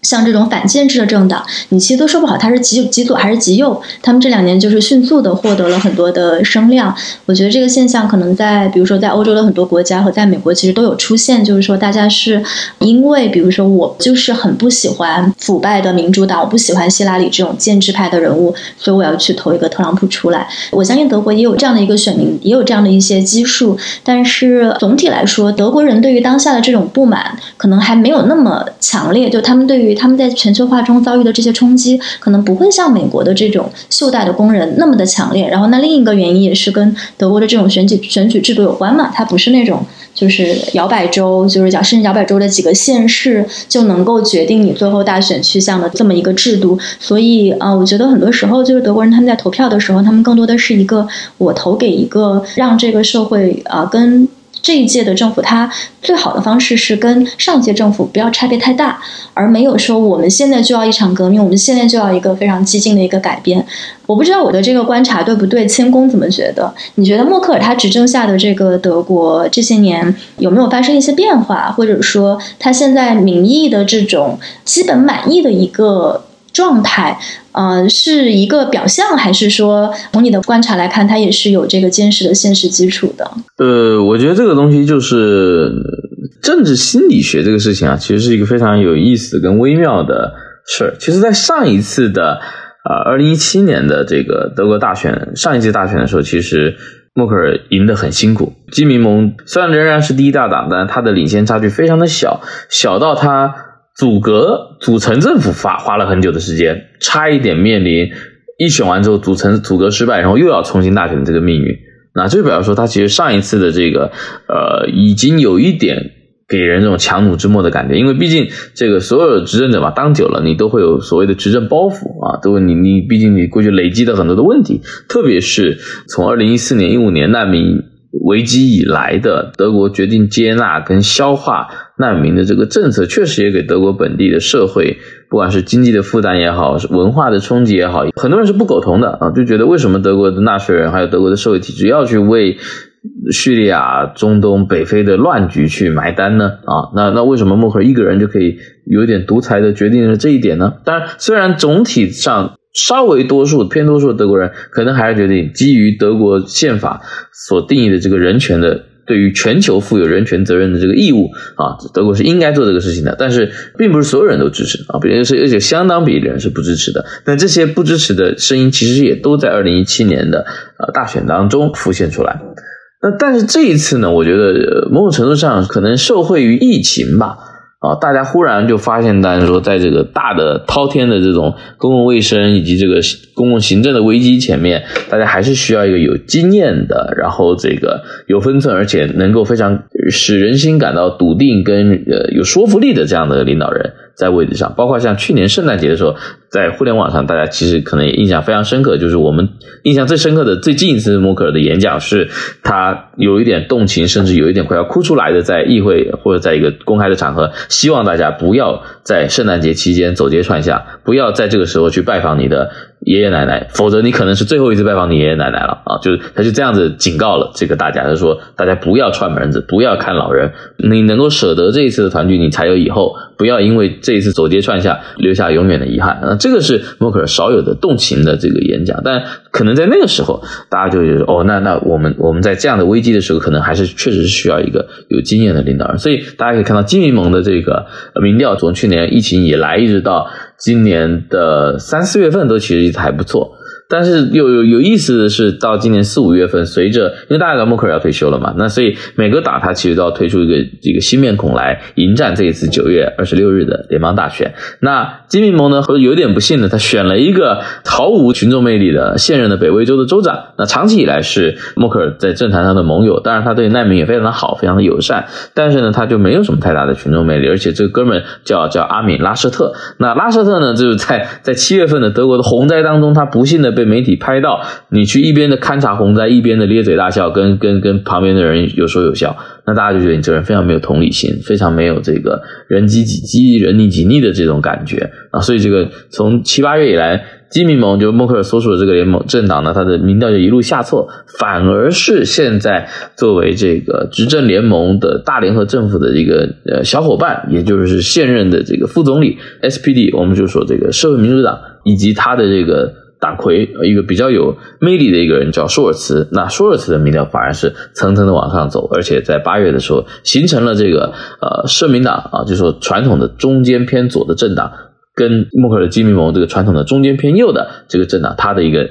像这种反建制的政党，你其实都说不好它是极极左还是极右。他们这两年就是迅速的获得了很多的声量。我觉得这个现象可能在，比如说在欧洲的很多国家和在美国其实都有出现，就是说大家是因为，比如说我就是很不喜欢腐败的民主党，我不喜欢希拉里这种建制派的人物，所以我要去投一个特朗普出来。我相信德国也有这样的一个选民，也有这样的一些基数。但是总体来说，德国人对于当下的这种不满可能还没有那么强烈，就他们对于。他们在全球化中遭遇的这些冲击，可能不会像美国的这种袖带的工人那么的强烈。然后，那另一个原因也是跟德国的这种选举选举制度有关嘛？它不是那种就是摇摆州，就是讲甚至摇摆州的几个县市就能够决定你最后大选去向的这么一个制度。所以啊，我觉得很多时候就是德国人他们在投票的时候，他们更多的是一个我投给一个让这个社会啊跟。这一届的政府，它最好的方式是跟上届政府不要差别太大，而没有说我们现在就要一场革命，我们现在就要一个非常激进的一个改变。我不知道我的这个观察对不对，谦恭怎么觉得？你觉得默克尔他执政下的这个德国这些年有没有发生一些变化，或者说他现在民意的这种基本满意的一个？状态，呃，是一个表象，还是说从你的观察来看，它也是有这个坚实的现实基础的？呃，我觉得这个东西就是政治心理学这个事情啊，其实是一个非常有意思跟微妙的事儿。其实，在上一次的啊，二零一七年的这个德国大选，上一届大选的时候，其实默克尔赢得很辛苦。基民盟虽然仍然是第一大党，但他的领先差距非常的小，小到他。阻隔组成政府花花了很久的时间，差一点面临一选完之后组成组阁失败，然后又要重新大选的这个命运。那就表示说，他其实上一次的这个呃，已经有一点给人这种强弩之末的感觉，因为毕竟这个所有的执政者嘛，当久了你都会有所谓的执政包袱啊，都你你毕竟你过去累积的很多的问题，特别是从二零一四年一五年难民危机以来的德国决定接纳跟消化难民的这个政策，确实也给德国本地的社会。不管是经济的负担也好，文化的冲击也好，很多人是不苟同的啊，就觉得为什么德国的纳税人还有德国的社会体制要去为叙利亚、中东、北非的乱局去埋单呢？啊，那那为什么默克尔一个人就可以有点独裁的决定了这一点呢？当然，虽然总体上稍微多数偏多数的德国人可能还是决定基于德国宪法所定义的这个人权的。对于全球负有人权责任的这个义务啊，德国是应该做这个事情的，但是并不是所有人都支持啊，比如是而且相当比例的人是不支持的。那这些不支持的声音其实也都在二零一七年的呃大选当中浮现出来。那但是这一次呢，我觉得某种程度上可能受惠于疫情吧。啊，大家忽然就发现，大家说，在这个大的滔天的这种公共卫生以及这个公共行政的危机前面，大家还是需要一个有经验的，然后这个有分寸，而且能够非常使人心感到笃定跟呃有说服力的这样的领导人。在位置上，包括像去年圣诞节的时候，在互联网上，大家其实可能也印象非常深刻，就是我们印象最深刻的最近一次默克尔的演讲，是他有一点动情，甚至有一点快要哭出来的，在议会或者在一个公开的场合，希望大家不要在圣诞节期间走街串巷，不要在这个时候去拜访你的。爷爷奶奶，否则你可能是最后一次拜访你爷爷奶奶了啊！就是他就这样子警告了这个大家，他说大家不要串门子，不要看老人，你能够舍得这一次的团聚，你才有以后。不要因为这一次走街串巷留下永远的遗憾啊！这个是默克尔少有的动情的这个演讲，但可能在那个时候，大家就觉得哦，那那我们我们在这样的危机的时候，可能还是确实是需要一个有经验的领导人。所以大家可以看到，基民盟的这个民调从去年疫情以来一直到。今年的三四月份都其实还不错。但是有有有意思的是，到今年四五月份，随着因为大家知道默克尔要退休了嘛，那所以每个党他其实都要推出一个一个新面孔来迎战这一次九月二十六日的联邦大选。那基民盟呢，和有点不幸的，他选了一个毫无群众魅力的现任的北威州的州长。那长期以来是默克尔在政坛上的盟友，当然他对难民也非常的好，非常的友善。但是呢，他就没有什么太大的群众魅力，而且这个哥们叫叫阿敏拉舍特。那拉舍特呢，就是在在七月份的德国的洪灾当中，他不幸的被。被媒体拍到，你去一边的勘察洪灾，一边的咧嘴大笑，跟跟跟旁边的人有说有笑，那大家就觉得你这人非常没有同理心，非常没有这个人机己机人力己逆的这种感觉啊！所以这个从七八月以来，基民盟就默克尔所属的这个联盟政党呢，它的民调就一路下挫，反而是现在作为这个执政联盟的大联合政府的一个呃小伙伴，也就是现任的这个副总理 SPD，我们就说这个社会民主党以及他的这个。党魁一个比较有魅力的一个人叫舒尔茨，那舒尔茨的民调反而是层层的往上走，而且在八月的时候形成了这个呃社民党啊，就说传统的中间偏左的政党，跟默克尔基民盟这个传统的中间偏右的这个政党，它的一个。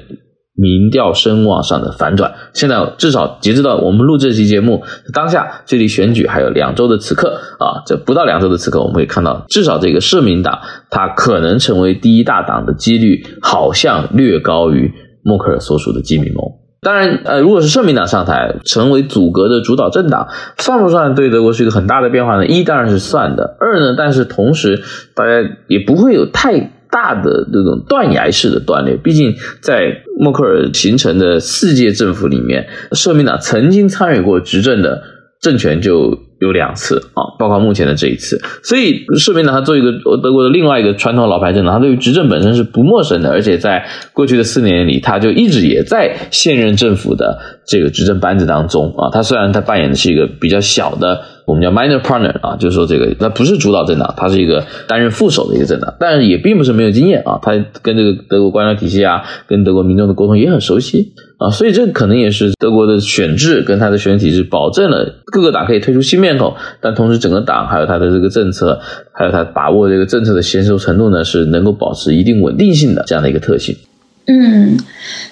民调声望上的反转，现在至少截止到我们录这期节目当下，距离选举还有两周的此刻啊，这不到两周的此刻，我们可以看到，至少这个社民党它可能成为第一大党的几率，好像略高于默克尔所属的基民盟。当然，呃，如果是社民党上台，成为组阁的主导政党，算不算对德国是一个很大的变化呢？一当然是算的，二呢，但是同时大家也不会有太。大的这种断崖式的断裂，毕竟在默克尔形成的四届政府里面，社民党曾经参与过执政的政权就有两次啊，包括目前的这一次。所以社民党它作为一个德国的另外一个传统老牌政党，它对于执政本身是不陌生的，而且在过去的四年里，它就一直也在现任政府的这个执政班子当中啊。它虽然它扮演的是一个比较小的。我们叫 minor partner 啊，就是说这个那不是主导政党，它是一个担任副手的一个政党，但是也并不是没有经验啊，他跟这个德国官僚体系啊，跟德国民众的沟通也很熟悉啊，所以这可能也是德国的选制跟他的选举体制保证了各个党可以推出新面孔，但同时整个党还有他的这个政策，还有他把握这个政策的娴熟程度呢，是能够保持一定稳定性的这样的一个特性。嗯，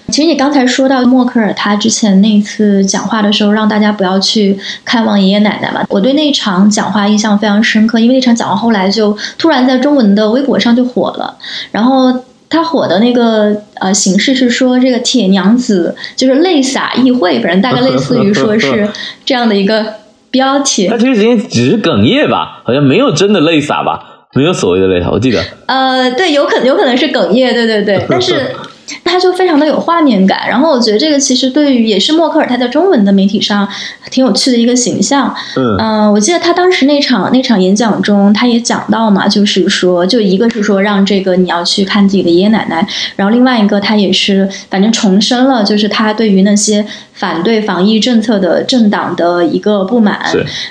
其实你刚才说到默克尔，他之前那次讲话的时候，让大家不要去看望爷爷奶奶嘛。我对那场讲话印象非常深刻，因为那场讲话后来就突然在中文的微博上就火了。然后他火的那个呃形式是说，这个铁娘子就是泪洒议会，反正大概类似于说是这样的一个标题。他其实仅只是哽咽吧，好像没有真的泪洒吧，没有所谓的泪洒，我记得。呃，对，有可能有可能是哽咽，对对对，但是。他就非常的有画面感，然后我觉得这个其实对于也是默克尔他在中文的媒体上挺有趣的一个形象。嗯，我记得他当时那场那场演讲中，他也讲到嘛，就是说，就一个是说让这个你要去看自己的爷爷奶奶，然后另外一个他也是反正重申了，就是他对于那些。反对防疫政策的政党的一个不满，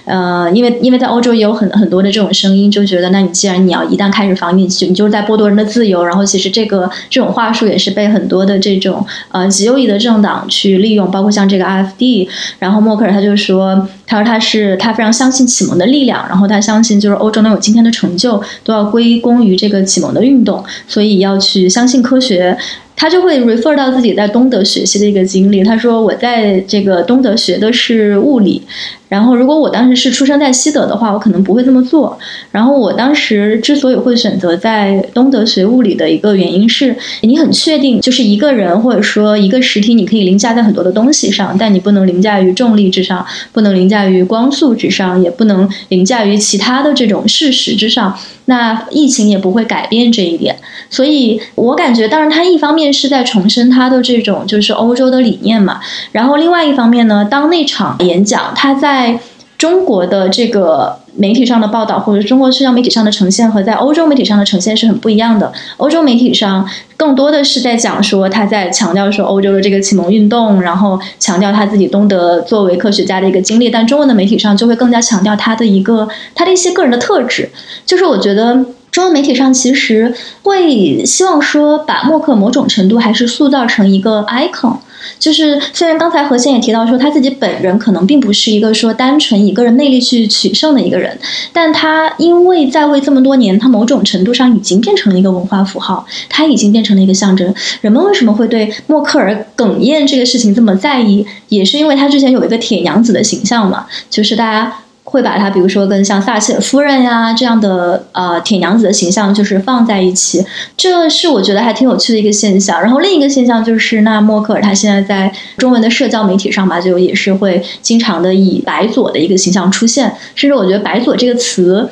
呃，因为因为在欧洲也有很很多的这种声音，就觉得，那你既然你要一旦开始防疫，你就是在剥夺人的自由，然后其实这个这种话术也是被很多的这种呃极右翼的政党去利用，包括像这个 AFD，然后默克尔他就就说，他说他是他非常相信启蒙的力量，然后他相信就是欧洲能有今天的成就，都要归功于这个启蒙的运动，所以要去相信科学。他就会 refer 到自己在东德学习的一个经历。他说：“我在这个东德学的是物理，然后如果我当时是出生在西德的话，我可能不会这么做。然后我当时之所以会选择在东德学物理的一个原因是，你很确定就是一个人或者说一个实体，你可以凌驾在很多的东西上，但你不能凌驾于重力之上，不能凌驾于光速之上，也不能凌驾于其他的这种事实之上。”那疫情也不会改变这一点，所以我感觉，当然，他一方面是在重申他的这种就是欧洲的理念嘛，然后另外一方面呢，当那场演讲他在。在中国的这个媒体上的报道，或者中国社交媒体上的呈现，和在欧洲媒体上的呈现是很不一样的。欧洲媒体上更多的是在讲说他在强调说欧洲的这个启蒙运动，然后强调他自己东德作为科学家的一个经历。但中文的媒体上就会更加强调他的一个他的一些个人的特质。就是我觉得中文媒体上其实会希望说把默克某种程度还是塑造成一个 icon。就是虽然刚才何先也提到说他自己本人可能并不是一个说单纯以个人魅力去取胜的一个人，但他因为在位这么多年，他某种程度上已经变成了一个文化符号，他已经变成了一个象征。人们为什么会对默克尔哽咽这个事情这么在意，也是因为他之前有一个铁娘子的形象嘛，就是大家。会把它，比如说跟像撒切尔夫人呀这样的呃铁娘子的形象，就是放在一起，这是我觉得还挺有趣的一个现象。然后另一个现象就是，那默克尔他现在在中文的社交媒体上吧，就也是会经常的以白左的一个形象出现，甚至我觉得白左这个词，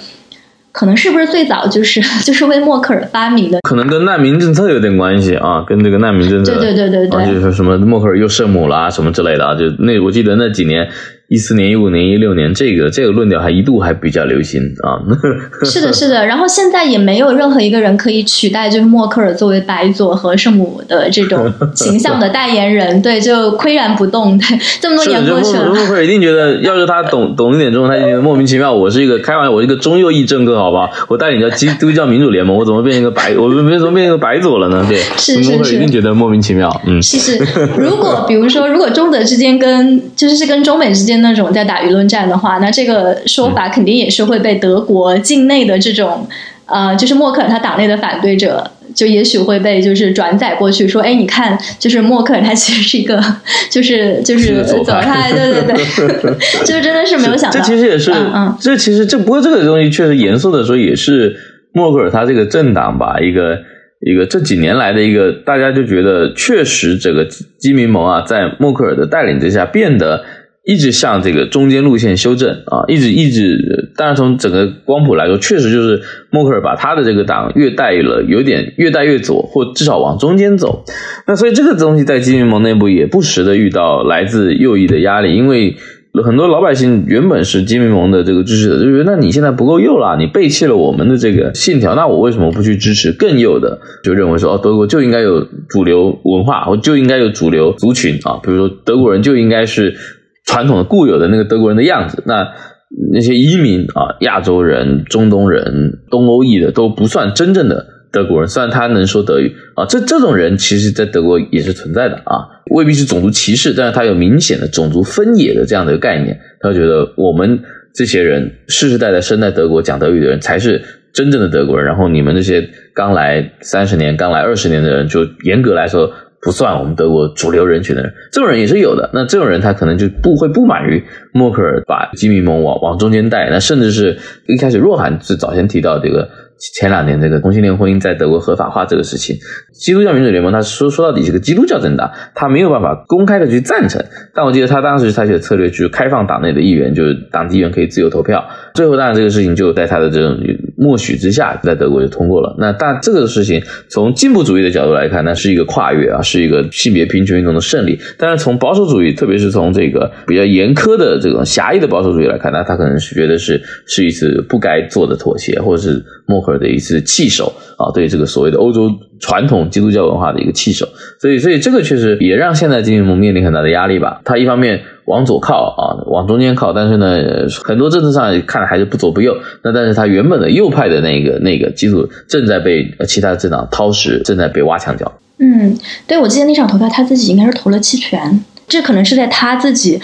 可能是不是最早就是 就是为默克尔发明的？可能跟难民政策有点关系啊，跟这个难民政策，对对对对对，就是什么默克尔又圣母啦什么之类的啊，就那我记得那几年。一四年、一五年、一六年，这个这个论调还一度还比较流行啊。是的，是的。然后现在也没有任何一个人可以取代，就是默克尔作为白左和圣母的这种形象的代言人。对，就岿然不动。对，这么多年过去了，默克尔一定觉得，要是他懂懂一点中文，他就觉得莫名其妙。我是一个开玩笑，我是一个中右翼政客，好吧？我带领着基督教民主联盟，我怎么变成一个白？我为什么变成一个白左了呢？对，是是是，一定觉得莫名其妙。嗯，是是。如果比如说，如果中德之间跟就是是跟中美之间那种在打舆论战的话，那这个说法肯定也是会被德国境内的这种呃，就是默克尔他党内的反对者，就也许会被就是转载过去，说，哎，你看，就是默克尔他其实是一个，就是就是左派，对对对，就真的是没有想到，这其实也是，嗯，这其实这不过这个东西确实严肃的说，也是默克尔他这个政党吧，一个一个这几年来的一个，大家就觉得确实这个基民盟啊，在默克尔的带领之下变得。一直向这个中间路线修正啊，一直一直，当然从整个光谱来说，确实就是默克尔把他的这个党越带了，有点越带越左，或至少往中间走。那所以这个东西在基民盟内部也不时的遇到来自右翼的压力，因为很多老百姓原本是基民盟的这个支持者，就觉得那你现在不够右了，你背弃了我们的这个信条，那我为什么不去支持更右的？就认为说哦，德国就应该有主流文化，我就应该有主流族群啊，比如说德国人就应该是。传统的固有的那个德国人的样子，那那些移民啊，亚洲人、中东人、东欧裔的都不算真正的德国人。虽然他能说德语啊，这这种人其实，在德国也是存在的啊，未必是种族歧视，但是他有明显的种族分野的这样的一个概念。他觉得我们这些人世世代代生在德国讲德语的人才是真正的德国人，然后你们那些刚来三十年、刚来二十年的人，就严格来说。不算我们德国主流人群的人，这种人也是有的。那这种人他可能就不会不满于默克尔把基民盟往往中间带，那甚至是一开始若涵是早先提到这个。前两年这个同性恋婚姻在德国合法化这个事情，基督教民主联盟他说说到底是个基督教政党，他没有办法公开的去赞成。但我记得他当时采取的策略就是开放党内的议员，就是党议员可以自由投票。最后当然这个事情就在他的这种默许之下，在德国就通过了。那但这个事情从进步主义的角度来看，那是一个跨越啊，是一个性别平权运动的胜利。但是从保守主义，特别是从这个比较严苛的这种狭义的保守主义来看，那他可能是觉得是是一次不该做的妥协，或者是。默克尔的一次弃守啊，对这个所谓的欧洲传统基督教文化的一个弃守，所以，所以这个确实也让现在基民盟面临很大的压力吧。他一方面往左靠啊，往中间靠，但是呢，很多政策上看来还是不左不右。那但是他原本的右派的那个那个基础正在被其他政党掏食，正在被挖墙脚。嗯，对，我记得那场投票他自己应该是投了弃权，这可能是在他自己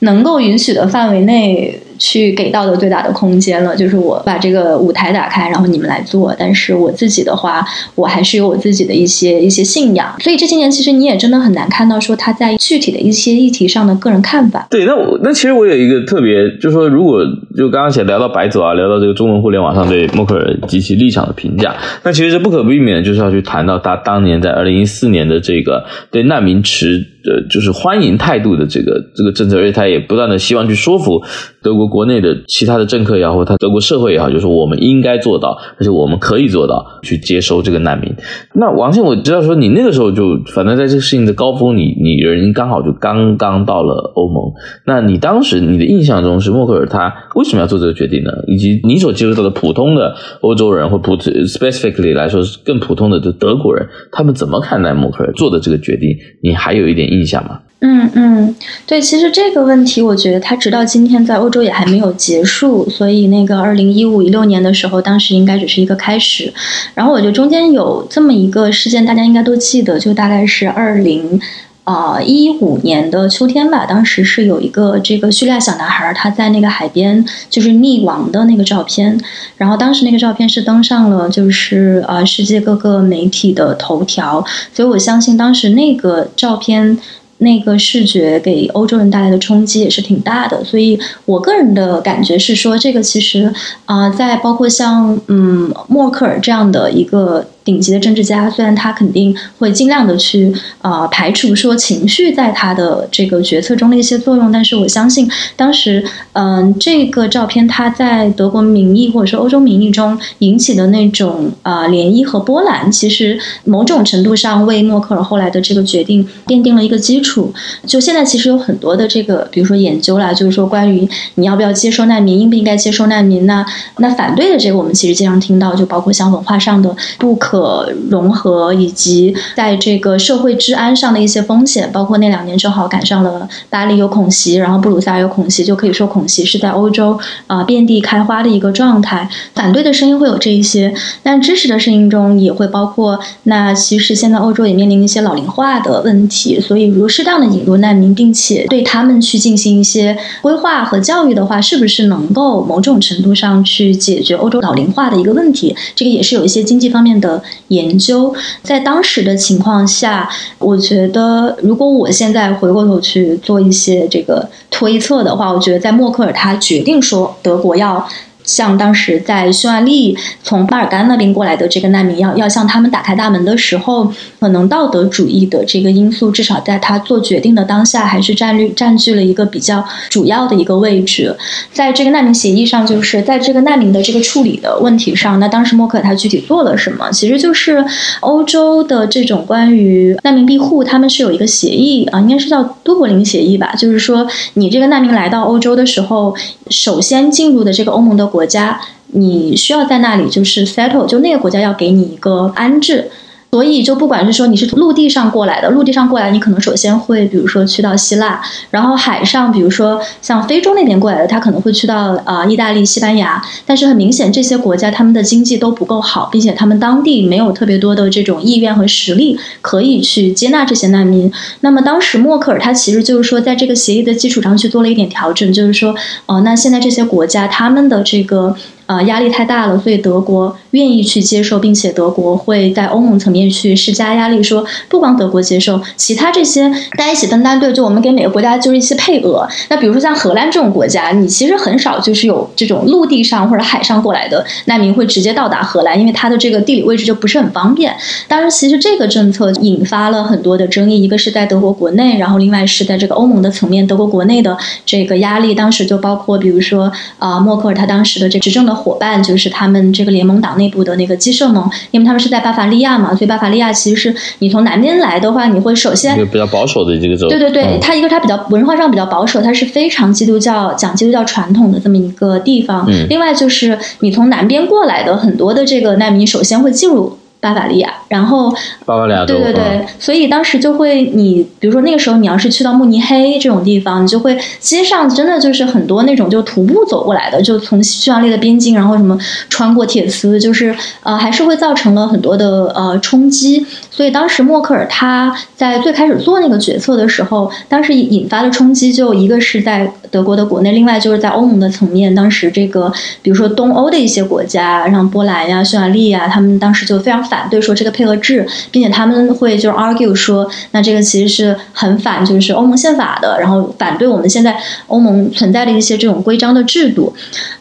能够允许的范围内。去给到的最大的空间了，就是我把这个舞台打开，然后你们来做。但是我自己的话，我还是有我自己的一些一些信仰。所以这些年，其实你也真的很难看到说他在具体的一些议题上的个人看法。对，那我那其实我有一个特别，就是说，如果就刚刚前聊到白左啊，聊到这个中文互联网上对默克尔及其立场的评价，那其实是不可避免的，就是要去谈到他当年在二零一四年的这个对难民持的就是欢迎态度的这个这个政策，而且他也不断的希望去说服德国。国内的其他的政客也好，或他德国社会也好，就是我们应该做到，而且我们可以做到去接收这个难民。那王信，我知道说你那个时候就反正在这个事情的高峰，你你人刚好就刚刚到了欧盟。那你当时你的印象中是默克尔他为什么要做这个决定呢？以及你所接触到的普通的欧洲人或普 specifically 来说是更普通的德国人，他们怎么看待默克尔做的这个决定？你还有一点印象吗？嗯嗯，对，其实这个问题，我觉得它直到今天在欧洲也还没有结束，所以那个二零一五一六年的时候，当时应该只是一个开始。然后我觉得中间有这么一个事件，大家应该都记得，就大概是二零啊一五年的秋天吧。当时是有一个这个叙利亚小男孩他在那个海边就是溺亡的那个照片，然后当时那个照片是登上了就是啊世界各个媒体的头条，所以我相信当时那个照片。那个视觉给欧洲人带来的冲击也是挺大的，所以我个人的感觉是说，这个其实啊，在包括像嗯默克尔这样的一个。顶级的政治家，虽然他肯定会尽量的去啊排除说情绪在他的这个决策中的一些作用，但是我相信当时嗯这个照片他在德国民意或者说欧洲民意中引起的那种啊涟漪和波澜，其实某种程度上为默克尔后来的这个决定奠定了一个基础。就现在其实有很多的这个比如说研究啦，就是说关于你要不要接收难民，应不应该接收难民呢？那反对的这个我们其实经常听到，就包括像文化上的不可。可融合以及在这个社会治安上的一些风险，包括那两年正好赶上了巴黎有恐袭，然后布鲁塞尔有恐袭，就可以说恐袭是在欧洲啊遍地开花的一个状态。反对的声音会有这一些，但支持的声音中也会包括那其实现在欧洲也面临一些老龄化的问题，所以如适当的引入难民，并且对他们去进行一些规划和教育的话，是不是能够某种程度上去解决欧洲老龄化的一个问题？这个也是有一些经济方面的研究在当时的情况下，我觉得如果我现在回过头去做一些这个推测的话，我觉得在默克尔他决定说德国要。像当时在匈牙利从巴尔干那边过来的这个难民，要要向他们打开大门的时候，可能道德主义的这个因素，至少在他做决定的当下，还是占据占据了一个比较主要的一个位置。在这个难民协议上，就是在这个难民的这个处理的问题上，那当时默克尔他具体做了什么？其实就是欧洲的这种关于难民庇护，他们是有一个协议啊，应该是叫都柏林协议吧，就是说你这个难民来到欧洲的时候，首先进入的这个欧盟的。国家，你需要在那里就是 settle，就那个国家要给你一个安置。所以，就不管是说你是陆地上过来的，陆地上过来，你可能首先会，比如说去到希腊，然后海上，比如说像非洲那边过来的，他可能会去到啊意大利、西班牙。但是很明显，这些国家他们的经济都不够好，并且他们当地没有特别多的这种意愿和实力可以去接纳这些难民。那么当时默克尔他其实就是说，在这个协议的基础上去做了一点调整，就是说，哦，那现在这些国家他们的这个呃压力太大了，所以德国愿意去接受，并且德国会在欧盟层面去施加压力，说不光德国接受，其他这些大家一起分担，对，就我们给每个国家就是一些配额。那比如说像荷兰这种国家，你其实很少就是有这种陆地上或者海上过来的难民会直接到达荷兰，因为它的这个地理位置就不是很方便。当然，其实这个政策引发了很多的争议，一个是在德国国内，然后另外是在这个欧盟的层面，德国国内的这个压力，当时就包括比如说啊，默克尔他当时的这执政的伙伴，就是他们这个联盟党内部的那个基社盟，因为他们是在巴伐利亚嘛，所以巴伐利亚其实是你从南边来的话，你会首先比较保守的这个州，对对对，它一个它比较文化上比较保守，它是非常基督教讲基督教传统的这么一个地方。另外就是你从南边过来的很多的这个难民，首先会进入。巴伐利亚，然后巴伐利亚对对对，所以当时就会，你比如说那个时候你要是去到慕尼黑这种地方，你就会街上真的就是很多那种就徒步走过来的，就从匈牙利的边境，然后什么穿过铁丝，就是呃还是会造成了很多的呃冲击。所以当时默克尔他在最开始做那个决策的时候，当时引发的冲击就一个是在德国的国内，另外就是在欧盟的层面，当时这个比如说东欧的一些国家，像波兰呀、匈牙利呀，他们当时就非常。反对说这个配合制，并且他们会就是 argue 说，那这个其实是很反就是欧盟宪法的，然后反对我们现在欧盟存在的一些这种规章的制度。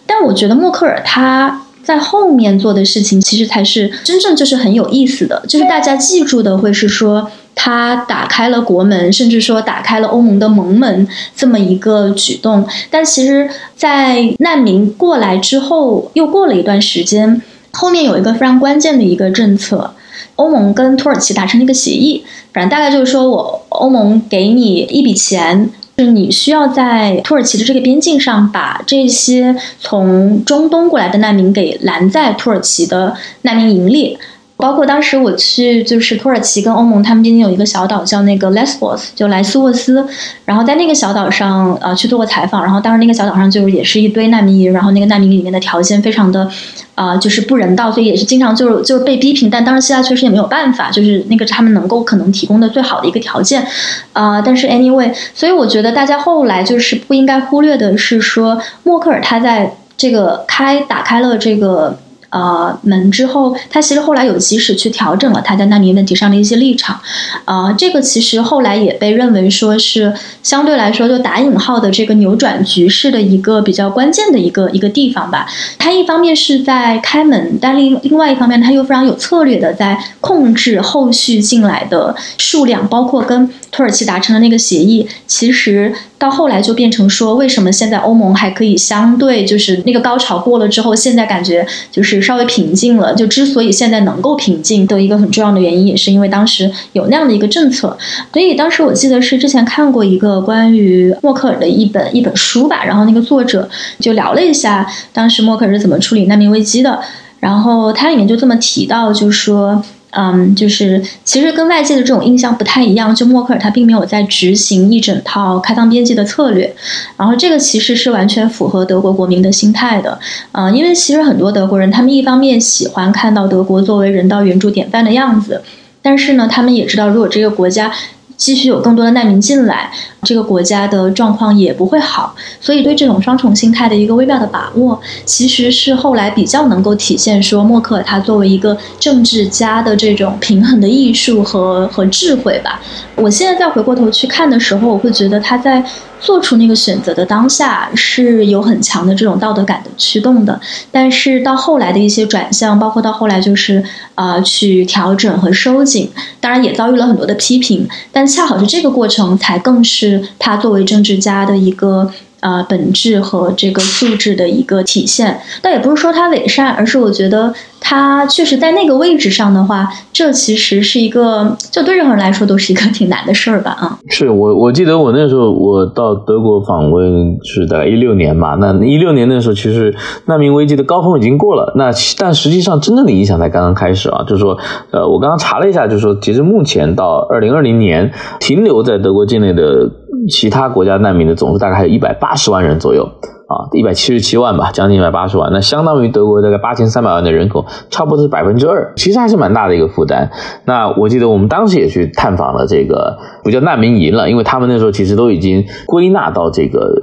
但我觉得默克尔他在后面做的事情，其实才是真正就是很有意思的，就是大家记住的会是说他打开了国门，甚至说打开了欧盟的盟门这么一个举动。但其实，在难民过来之后，又过了一段时间。后面有一个非常关键的一个政策，欧盟跟土耳其达成了一个协议，反正大概就是说我欧盟给你一笔钱，是你需要在土耳其的这个边境上把这些从中东过来的难民给拦在土耳其的难民营里。包括当时我去，就是土耳其跟欧盟他们边境有一个小岛叫那个 Lesbos，就莱斯沃斯。然后在那个小岛上，呃，去做过采访。然后当时那个小岛上就也是一堆难民营，然后那个难民营里面的条件非常的，啊，就是不人道，所以也是经常就是就是被逼平。但当时希腊确实也没有办法，就是那个他们能够可能提供的最好的一个条件，啊，但是 anyway，所以我觉得大家后来就是不应该忽略的是说，默克尔他在这个开打开了这个。呃，门之后，他其实后来有及时去调整了他在难民问题上的一些立场，呃，这个其实后来也被认为说是相对来说就打引号的这个扭转局势的一个比较关键的一个一个地方吧。他一方面是在开门，但另另外一方面他又非常有策略的在控制后续进来的数量，包括跟土耳其达成的那个协议，其实。到后来就变成说，为什么现在欧盟还可以相对就是那个高潮过了之后，现在感觉就是稍微平静了。就之所以现在能够平静的一个很重要的原因，也是因为当时有那样的一个政策。所以当时我记得是之前看过一个关于默克尔的一本一本书吧，然后那个作者就聊了一下当时默克尔是怎么处理难民危机的，然后它里面就这么提到，就是说。嗯，就是其实跟外界的这种印象不太一样，就默克尔他并没有在执行一整套开放边界的策略，然后这个其实是完全符合德国国民的心态的，嗯，因为其实很多德国人他们一方面喜欢看到德国作为人道援助典范的样子，但是呢，他们也知道如果这个国家。继续有更多的难民进来，这个国家的状况也不会好。所以对这种双重心态的一个微妙的把握，其实是后来比较能够体现说默克尔他作为一个政治家的这种平衡的艺术和和智慧吧。我现在再回过头去看的时候，我会觉得他在。做出那个选择的当下是有很强的这种道德感的驱动的，但是到后来的一些转向，包括到后来就是啊去调整和收紧，当然也遭遇了很多的批评，但恰好是这个过程才更是他作为政治家的一个。啊，本质和这个素质的一个体现，倒也不是说他伪善，而是我觉得他确实在那个位置上的话，这其实是一个，就对任何人来说都是一个 挺难的事儿吧？啊，是我我记得我那时候我到德国访问是在一六年嘛，那一六年那时候其实难民危机的高峰已经过了，那但实际上真正的影响才刚刚开始啊，就是说，呃，我刚刚查了一下，就是说截至目前到二零二零年停留在德国境内的。其他国家难民的总数大概还有一百八十万人左右啊，一百七十七万吧，将近一百八十万，那相当于德国大概八千三百万的人口，差不多是百分之二，其实还是蛮大的一个负担。那我记得我们当时也去探访了这个不叫难民营了，因为他们那时候其实都已经归纳到这个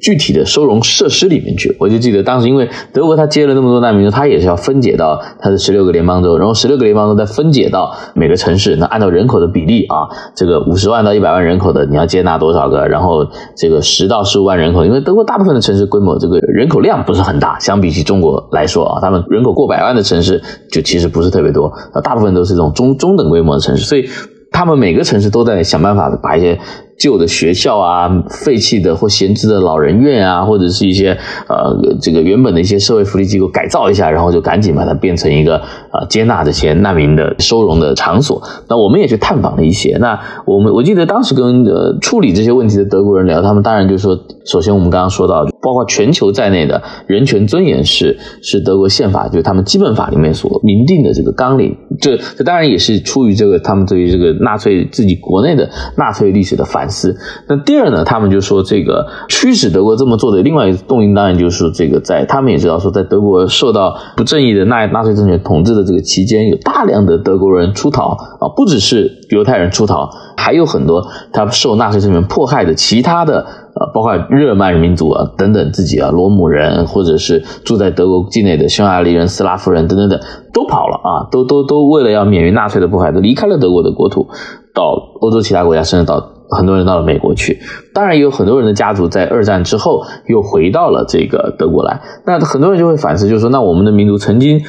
具体的收容设施里面去。我就记得当时，因为德国他接了那么多难民，他也是要分解到他的十六个联邦州，然后十六个联邦州再分解到每个城市。那按照人口的比例啊，这个五十万到一百万人口的，你要接纳多少个？然后这个十到十五万人口，因为德国大部分的城市规模，这个人口量不是很大，相比起中国来说啊，他们人口过百万的城市就其实不是特别多，大部分都是这种中中等规模的城市，所以。他们每个城市都在想办法把一些旧的学校啊、废弃的或闲置的老人院啊，或者是一些呃这个原本的一些社会福利机构改造一下，然后就赶紧把它变成一个呃接纳这些难民的收容的场所。那我们也去探访了一些。那我们我记得当时跟呃处理这些问题的德国人聊，他们当然就说，首先我们刚刚说到，包括全球在内的人权尊严是是德国宪法，就是他们基本法里面所明定的这个纲领。这这当然也是出于这个他们对于这个纳粹自己国内的纳粹历史的反思。那第二呢，他们就说这个驱使德国这么做的另外一个动因，当然就是这个在他们也知道说，在德国受到不正义的纳纳粹政权统治的这个期间，有大量的德国人出逃啊，不只是犹太人出逃，还有很多他受纳粹政权迫害的其他的。啊，包括日耳曼民族啊等等，自己啊罗姆人，或者是住在德国境内的匈牙利人、斯拉夫人等等等，都跑了啊，都都都为了要免于纳粹的迫害，都离开了德国的国土，到欧洲其他国家，甚至到很多人到了美国去。当然，也有很多人的家族在二战之后又回到了这个德国来。那很多人就会反思，就是说，那我们的民族曾经。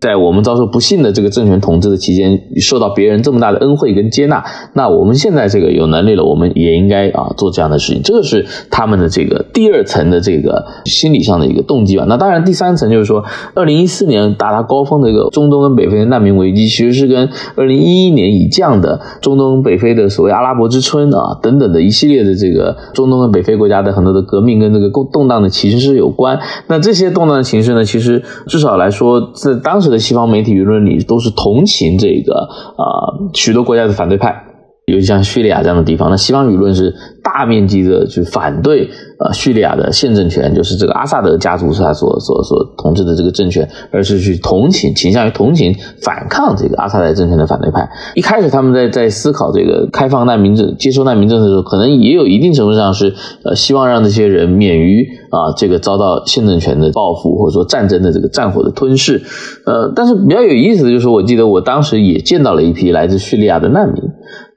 在我们遭受不幸的这个政权统治的期间，受到别人这么大的恩惠跟接纳，那我们现在这个有能力了，我们也应该啊做这样的事情。这个是他们的这个第二层的这个心理上的一个动机吧。那当然，第三层就是说，二零一四年达到高峰的一个中东跟北非的难民危机，其实是跟二零一一年以降的中东北非的所谓阿拉伯之春啊等等的一系列的这个中东跟北非国家的很多的革命跟这个动荡的情势有关。那这些动荡的情势呢，其实至少来说，在当时。的西方媒体舆论里都是同情这个啊许多国家的反对派，尤其像叙利亚这样的地方，那西方舆论是大面积的去反对。呃，叙利亚的现政权就是这个阿萨德家族是他所所所统治的这个政权，而是去同情，倾向于同情反抗这个阿萨德政权的反对派。一开始他们在在思考这个开放难民政、接收难民政策的时候，可能也有一定程度上是呃希望让这些人免于啊这个遭到现政权的报复或者说战争的这个战火的吞噬。呃，但是比较有意思的就是，我记得我当时也见到了一批来自叙利亚的难民。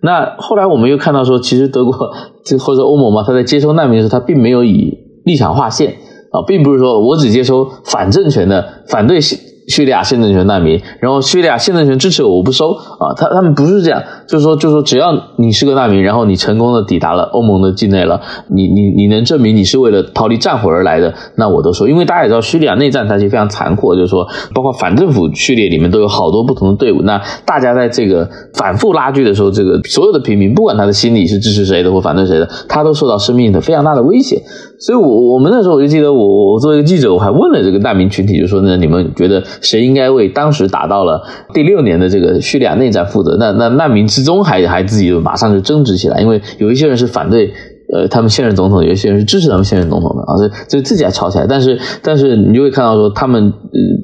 那后来我们又看到说，其实德国就 或者欧盟嘛，他在接收难民的时候，他并没有以立场划线啊，并不是说我只接收反政权的、反对叙利亚现政权难民，然后叙利亚现政权支持我，我不收啊。他他们不是这样，就是说，就是说，只要你是个难民，然后你成功的抵达了欧盟的境内了，你你你能证明你是为了逃离战火而来的，那我都说。因为大家也知道，叙利亚内战它其实非常残酷，就是说，包括反政府序列里面都有好多不同的队伍。那大家在这个反复拉锯的时候，这个所有的平民，不管他的心理是支持谁的或反对谁的，他都受到生命的非常大的威胁。所以，我我们那时候我就记得，我我我作为一个记者，我还问了这个难民群体，就说呢，你们觉得谁应该为当时打到了第六年的这个叙利亚内战负责？那那难民之终还还自己就马上就争执起来，因为有一些人是反对呃他们现任总统，有一些人是支持他们现任总统的啊，所以所以自己还吵起来。但是 但是你就会看到说，他们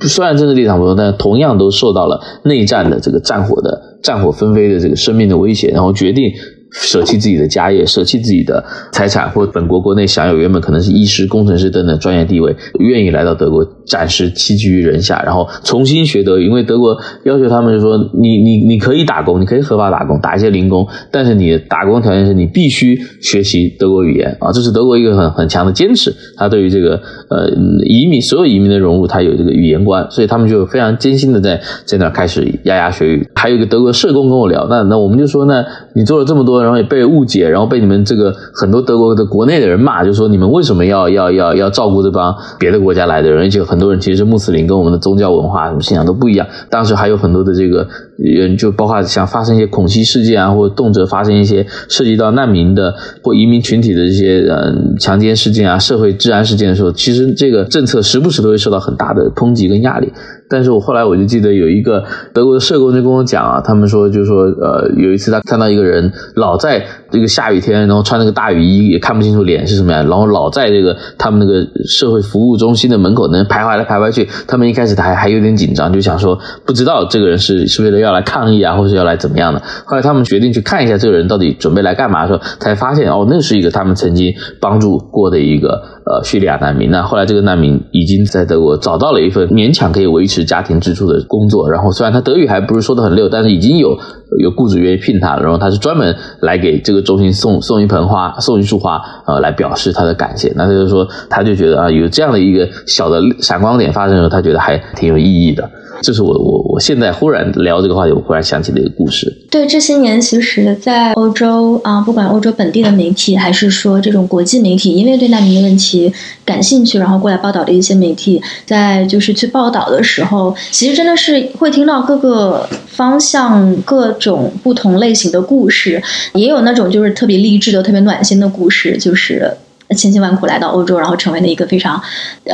虽然政治立场不同，但同样都受到了内战的这个战火的战火纷飞的这个生命的威胁，然后决定。舍弃自己的家业，舍弃自己的财产，或本国国内享有原本可能是医师、工程师等等专业地位，愿意来到德国暂时栖居于人下，然后重新学德语。因为德国要求他们就说，你你你可以打工，你可以合法打工，打一些零工，但是你打工条件是你必须学习德国语言啊，这是德国一个很很强的坚持。他对于这个呃移民，所有移民的融入，他有这个语言观，所以他们就非常艰辛的在在那开始牙牙学语。还有一个德国社工跟我聊，那那我们就说呢，你做了这么多。然后也被误解，然后被你们这个很多德国的国内的人骂，就说你们为什么要要要要照顾这帮别的国家来的人？而且很多人其实穆斯林，跟我们的宗教文化什么信仰都不一样。当时还有很多的这个人，就包括像发生一些恐袭事件啊，或者动辄发生一些涉及到难民的或移民群体的这些嗯强奸事件啊、社会治安事件的时候，其实这个政策时不时都会受到很大的抨击跟压力。但是我后来我就记得有一个德国的社工就跟我讲啊，他们说就是说呃有一次他看到一个人老在这个下雨天，然后穿那个大雨衣也看不清楚脸是什么样，然后老在这个他们那个社会服务中心的门口能徘徊来徘徊去。他们一开始还还有点紧张，就想说不知道这个人是是为了要要来抗议啊，或者要来怎么样的。后来他们决定去看一下这个人到底准备来干嘛的时候，才发现哦，那是一个他们曾经帮助过的一个呃叙利亚难民。那后来这个难民已经在德国找到了一份勉强可以维持家庭支出的工作，然后虽然他德语还不是说的很溜，但是已经有有雇主愿意聘他了。然后他是专门来给这个中心送送一盆花，送一束花，呃，来表示他的感谢。那他就说，他就觉得啊，有这样的一个小的闪光点发生的时候，他觉得还挺有意义的。这是我我我现在忽然聊这个话题，我忽然想起的一个故事。对，这些年其实，在欧洲啊，不管欧洲本地的媒体，还是说这种国际媒体，因为对难民的问题感兴趣，然后过来报道的一些媒体，在就是去报道的时候，其实真的是会听到各个方向、各种不同类型的故事，也有那种就是特别励志的、特别暖心的故事，就是。千辛万苦来到欧洲，然后成为了一个非常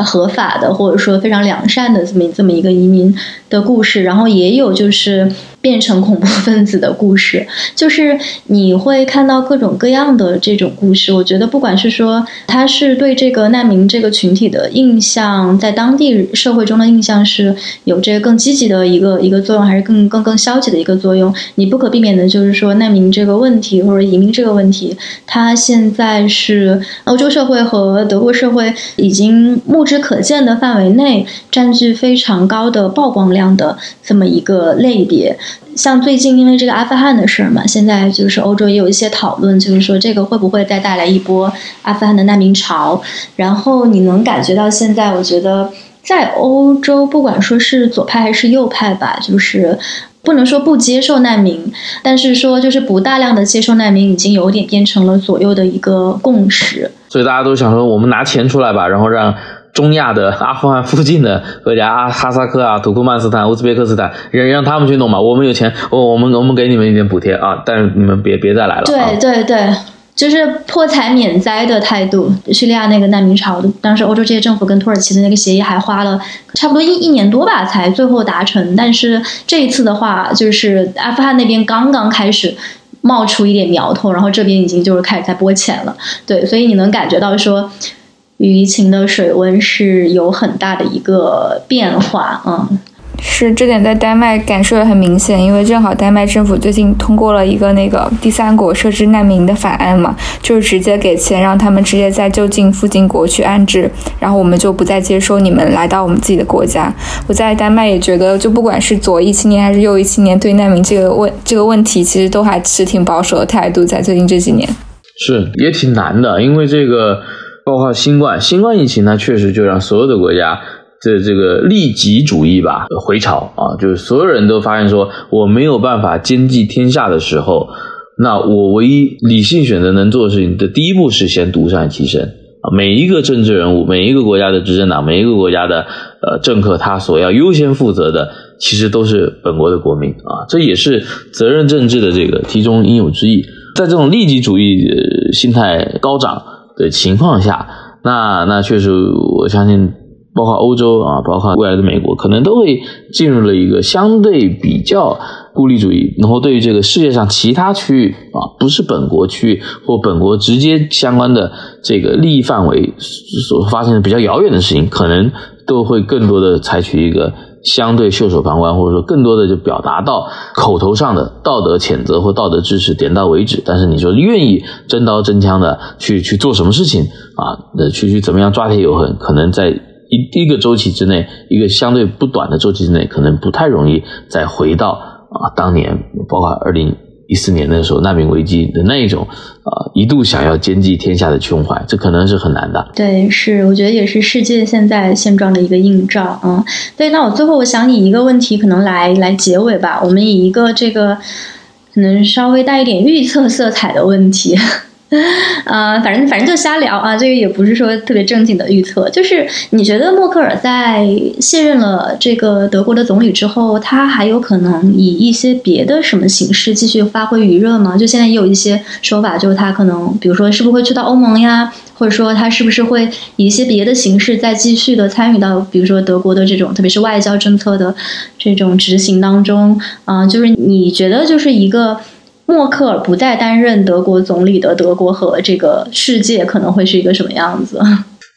合法的，或者说非常良善的这么这么一个移民的故事，然后也有就是。变成恐怖分子的故事，就是你会看到各种各样的这种故事。我觉得，不管是说他是对这个难民这个群体的印象，在当地社会中的印象是有这个更积极的一个一个作用，还是更更更消极的一个作用，你不可避免的就是说难民这个问题或者移民这个问题，它现在是欧洲社会和德国社会已经目之可见的范围内占据非常高的曝光量的这么一个类别。像最近因为这个阿富汗的事儿嘛，现在就是欧洲也有一些讨论，就是说这个会不会再带来一波阿富汗的难民潮？然后你能感觉到现在，我觉得在欧洲，不管说是左派还是右派吧，就是不能说不接受难民，但是说就是不大量的接受难民，已经有点变成了左右的一个共识。所以大家都想说，我们拿钱出来吧，然后让。中亚的阿富汗附近的国家啊，哈萨克啊、土库曼斯坦、乌兹别克斯坦，让让他们去弄吧。我们有钱，我我们我们给你们一点补贴啊，但是你们别别再来了。对对对，就是破财免灾的态度。叙利亚那个难民潮，当时欧洲这些政府跟土耳其的那个协议还花了差不多一一年多吧，才最后达成。但是这一次的话，就是阿富汗那边刚刚开始冒出一点苗头，然后这边已经就是开始在拨钱了。对，所以你能感觉到说。舆情的水温是有很大的一个变化，嗯，是这点在丹麦感受也很明显，因为正好丹麦政府最近通过了一个那个第三国设置难民的法案嘛，就是直接给钱让他们直接在就近附近国去安置，然后我们就不再接收你们来到我们自己的国家。我在丹麦也觉得，就不管是左翼青年还是右翼青年，对难民这个问这个问题，其实都还持挺保守的态度，在最近这几年是也挺难的，因为这个。包括新冠，新冠疫情呢，确实就让所有的国家的这个利己主义吧回潮啊，就是所有人都发现说，我没有办法兼济天下的时候，那我唯一理性选择能做的事情的第一步是先独善其身啊。每一个政治人物，每一个国家的执政党，每一个国家的呃政客，他所要优先负责的，其实都是本国的国民啊。这也是责任政治的这个题中应有之义。在这种利己主义心态高涨。的情况下，那那确实，我相信，包括欧洲啊，包括未来的美国，可能都会进入了一个相对比较孤立主义，然后对于这个世界上其他区域啊，不是本国区域或本国直接相关的这个利益范围所发生的比较遥远的事情，可能都会更多的采取一个。相对袖手旁观，或者说更多的就表达到口头上的道德谴责或道德支持，点到为止。但是你说愿意真刀真枪的去去做什么事情啊？那，去去怎么样抓铁有痕？可能在一一个周期之内，一个相对不短的周期之内，可能不太容易再回到啊当年，包括二零。一四年的时候，难民危机的那一种，呃，一度想要兼济天下的胸怀，这可能是很难的。对，是，我觉得也是世界现在现状的一个映照。啊，对，那我最后我想以一个问题可能来来结尾吧，我们以一个这个可能稍微带一点预测色彩的问题。呃，反正反正就瞎聊啊，这个也不是说特别正经的预测。就是你觉得默克尔在卸任了这个德国的总理之后，他还有可能以一些别的什么形式继续发挥余热吗？就现在也有一些说法，就是他可能，比如说是不是会去到欧盟呀，或者说他是不是会以一些别的形式再继续的参与到，比如说德国的这种特别是外交政策的这种执行当中啊？就是你觉得就是一个。默克尔不再担任德国总理的德国和这个世界可能会是一个什么样子？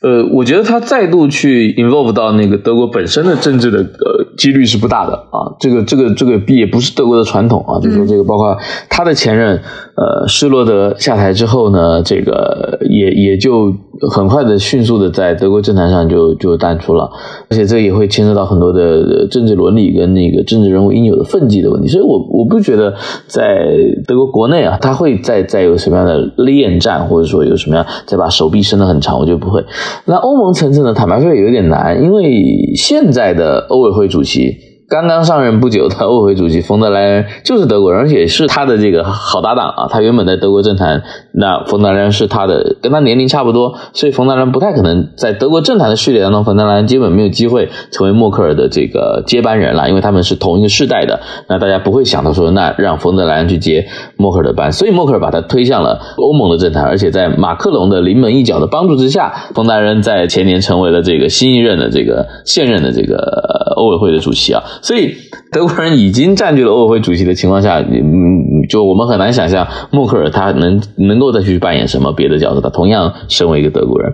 呃，我觉得他再度去 involve 到那个德国本身的政治的呃几率是不大的啊。这个这个这个 B 也不是德国的传统啊，就是说这个包括他的前任呃施罗德下台之后呢，这个也也就很快的迅速的在德国政坛上就就淡出了，而且这也会牵涉到很多的政治伦理跟那个政治人物应有的分际的问题。所以我我不觉得在德国国内啊，他会再再有什么样的恋战，或者说有什么样再把手臂伸得很长，我觉得不会。那欧盟层次呢？坦白说也有点难，因为现在的欧委会主席。刚刚上任不久的欧委会主席冯德莱恩就是德国人，而且是他的这个好搭档啊。他原本在德国政坛，那冯德莱恩是他的，跟他年龄差不多，所以冯德莱恩不太可能在德国政坛的序列当中，冯德莱恩基本没有机会成为默克尔的这个接班人了，因为他们是同一个世代的。那大家不会想到说，那让冯德莱恩去接默克尔的班，所以默克尔把他推向了欧盟的政坛，而且在马克龙的临门一脚的帮助之下，冯德莱恩在前年成为了这个新一任的这个现任的这个欧委会的主席啊。所以德国人已经占据了欧委会主席的情况下，嗯，就我们很难想象默克尔他能能够再去扮演什么别的角色。他同样身为一个德国人，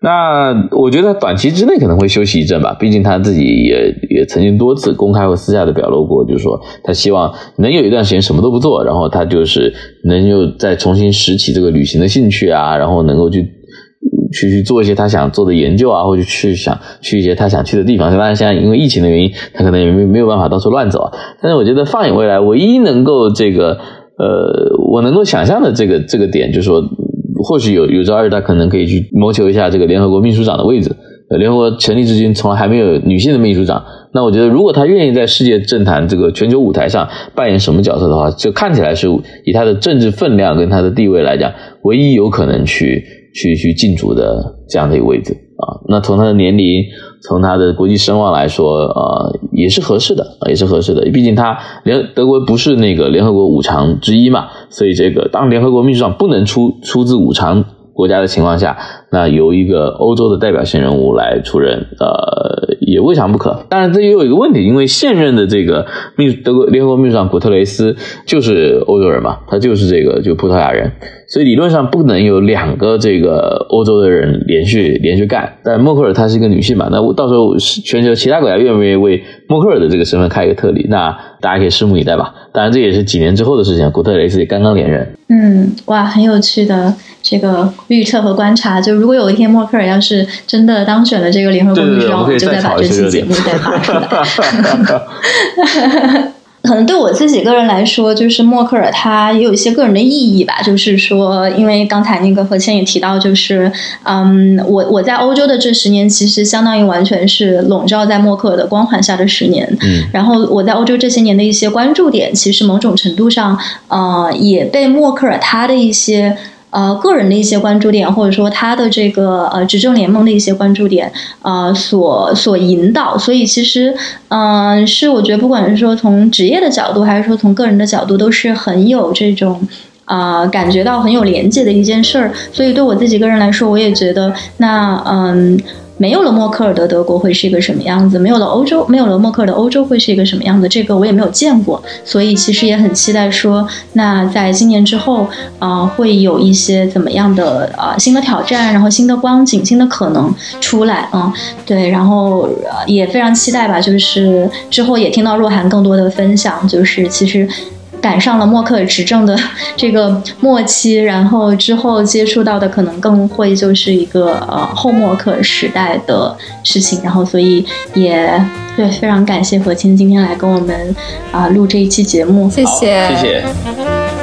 那我觉得短期之内可能会休息一阵吧。毕竟他自己也也曾经多次公开或私下的表露过，就是说他希望能有一段时间什么都不做，然后他就是能又再重新拾起这个旅行的兴趣啊，然后能够去。去去做一些他想做的研究啊，或者去想去一些他想去的地方。当然，现在因为疫情的原因，他可能也没没有办法到处乱走。但是，我觉得放眼未来，唯一能够这个呃，我能够想象的这个这个点，就是说，或许有有朝一日他可能可以去谋求一下这个联合国秘书长的位置。联合国成立至今，从来还没有女性的秘书长。那我觉得，如果他愿意在世界政坛这个全球舞台上扮演什么角色的话，就看起来是以他的政治分量跟他的地位来讲，唯一有可能去。去去进驻的这样的一个位置啊，那从他的年龄，从他的国际声望来说，啊，也是合适的，也是合适的。毕竟他联德国不是那个联合国五常之一嘛，所以这个当联合国秘书长不能出出自五常国家的情况下，那由一个欧洲的代表性人物来出任，呃，也未尝不可。当然，这也有一个问题，因为现任的这个秘德国联合国秘书长古特雷斯就是欧洲人嘛，他就是这个就葡萄牙人。所以理论上不能有两个这个欧洲的人连续连续干，但默克尔她是一个女性嘛，那我到时候全球其他国家愿不愿意为默克尔的这个身份开一个特例，那大家可以拭目以待吧。当然这也是几年之后的事情，古特雷斯也刚刚连任。嗯，哇，很有趣的这个预测和观察。就如果有一天默克尔要是真的当选了这个联合国秘书长，我们就再把这期节目再发出来。可能对我自己个人来说，就是默克尔他也有一些个人的意义吧。就是说，因为刚才那个何谦也提到，就是嗯，我我在欧洲的这十年，其实相当于完全是笼罩在默克尔的光环下的十年。嗯，然后我在欧洲这些年的一些关注点，其实某种程度上，呃，也被默克尔他的一些。呃，个人的一些关注点，或者说他的这个呃执政联盟的一些关注点，呃，所所引导，所以其实，嗯，是我觉得不管是说从职业的角度，还是说从个人的角度，都是很有这种啊感觉到很有连接的一件事儿。所以对我自己个人来说，我也觉得那嗯。没有了默克尔的德国会是一个什么样子？没有了欧洲，没有了默克尔的欧洲会是一个什么样子？这个我也没有见过，所以其实也很期待说，那在今年之后啊，会有一些怎么样的啊新的挑战，然后新的光景、新的可能出来啊？对，然后也非常期待吧，就是之后也听到若涵更多的分享，就是其实。赶上了默克尔执政的这个末期，然后之后接触到的可能更会就是一个呃后默克尔时代的事情，然后所以也对非常感谢何清今天来跟我们啊录这一期节目，谢谢。谢谢。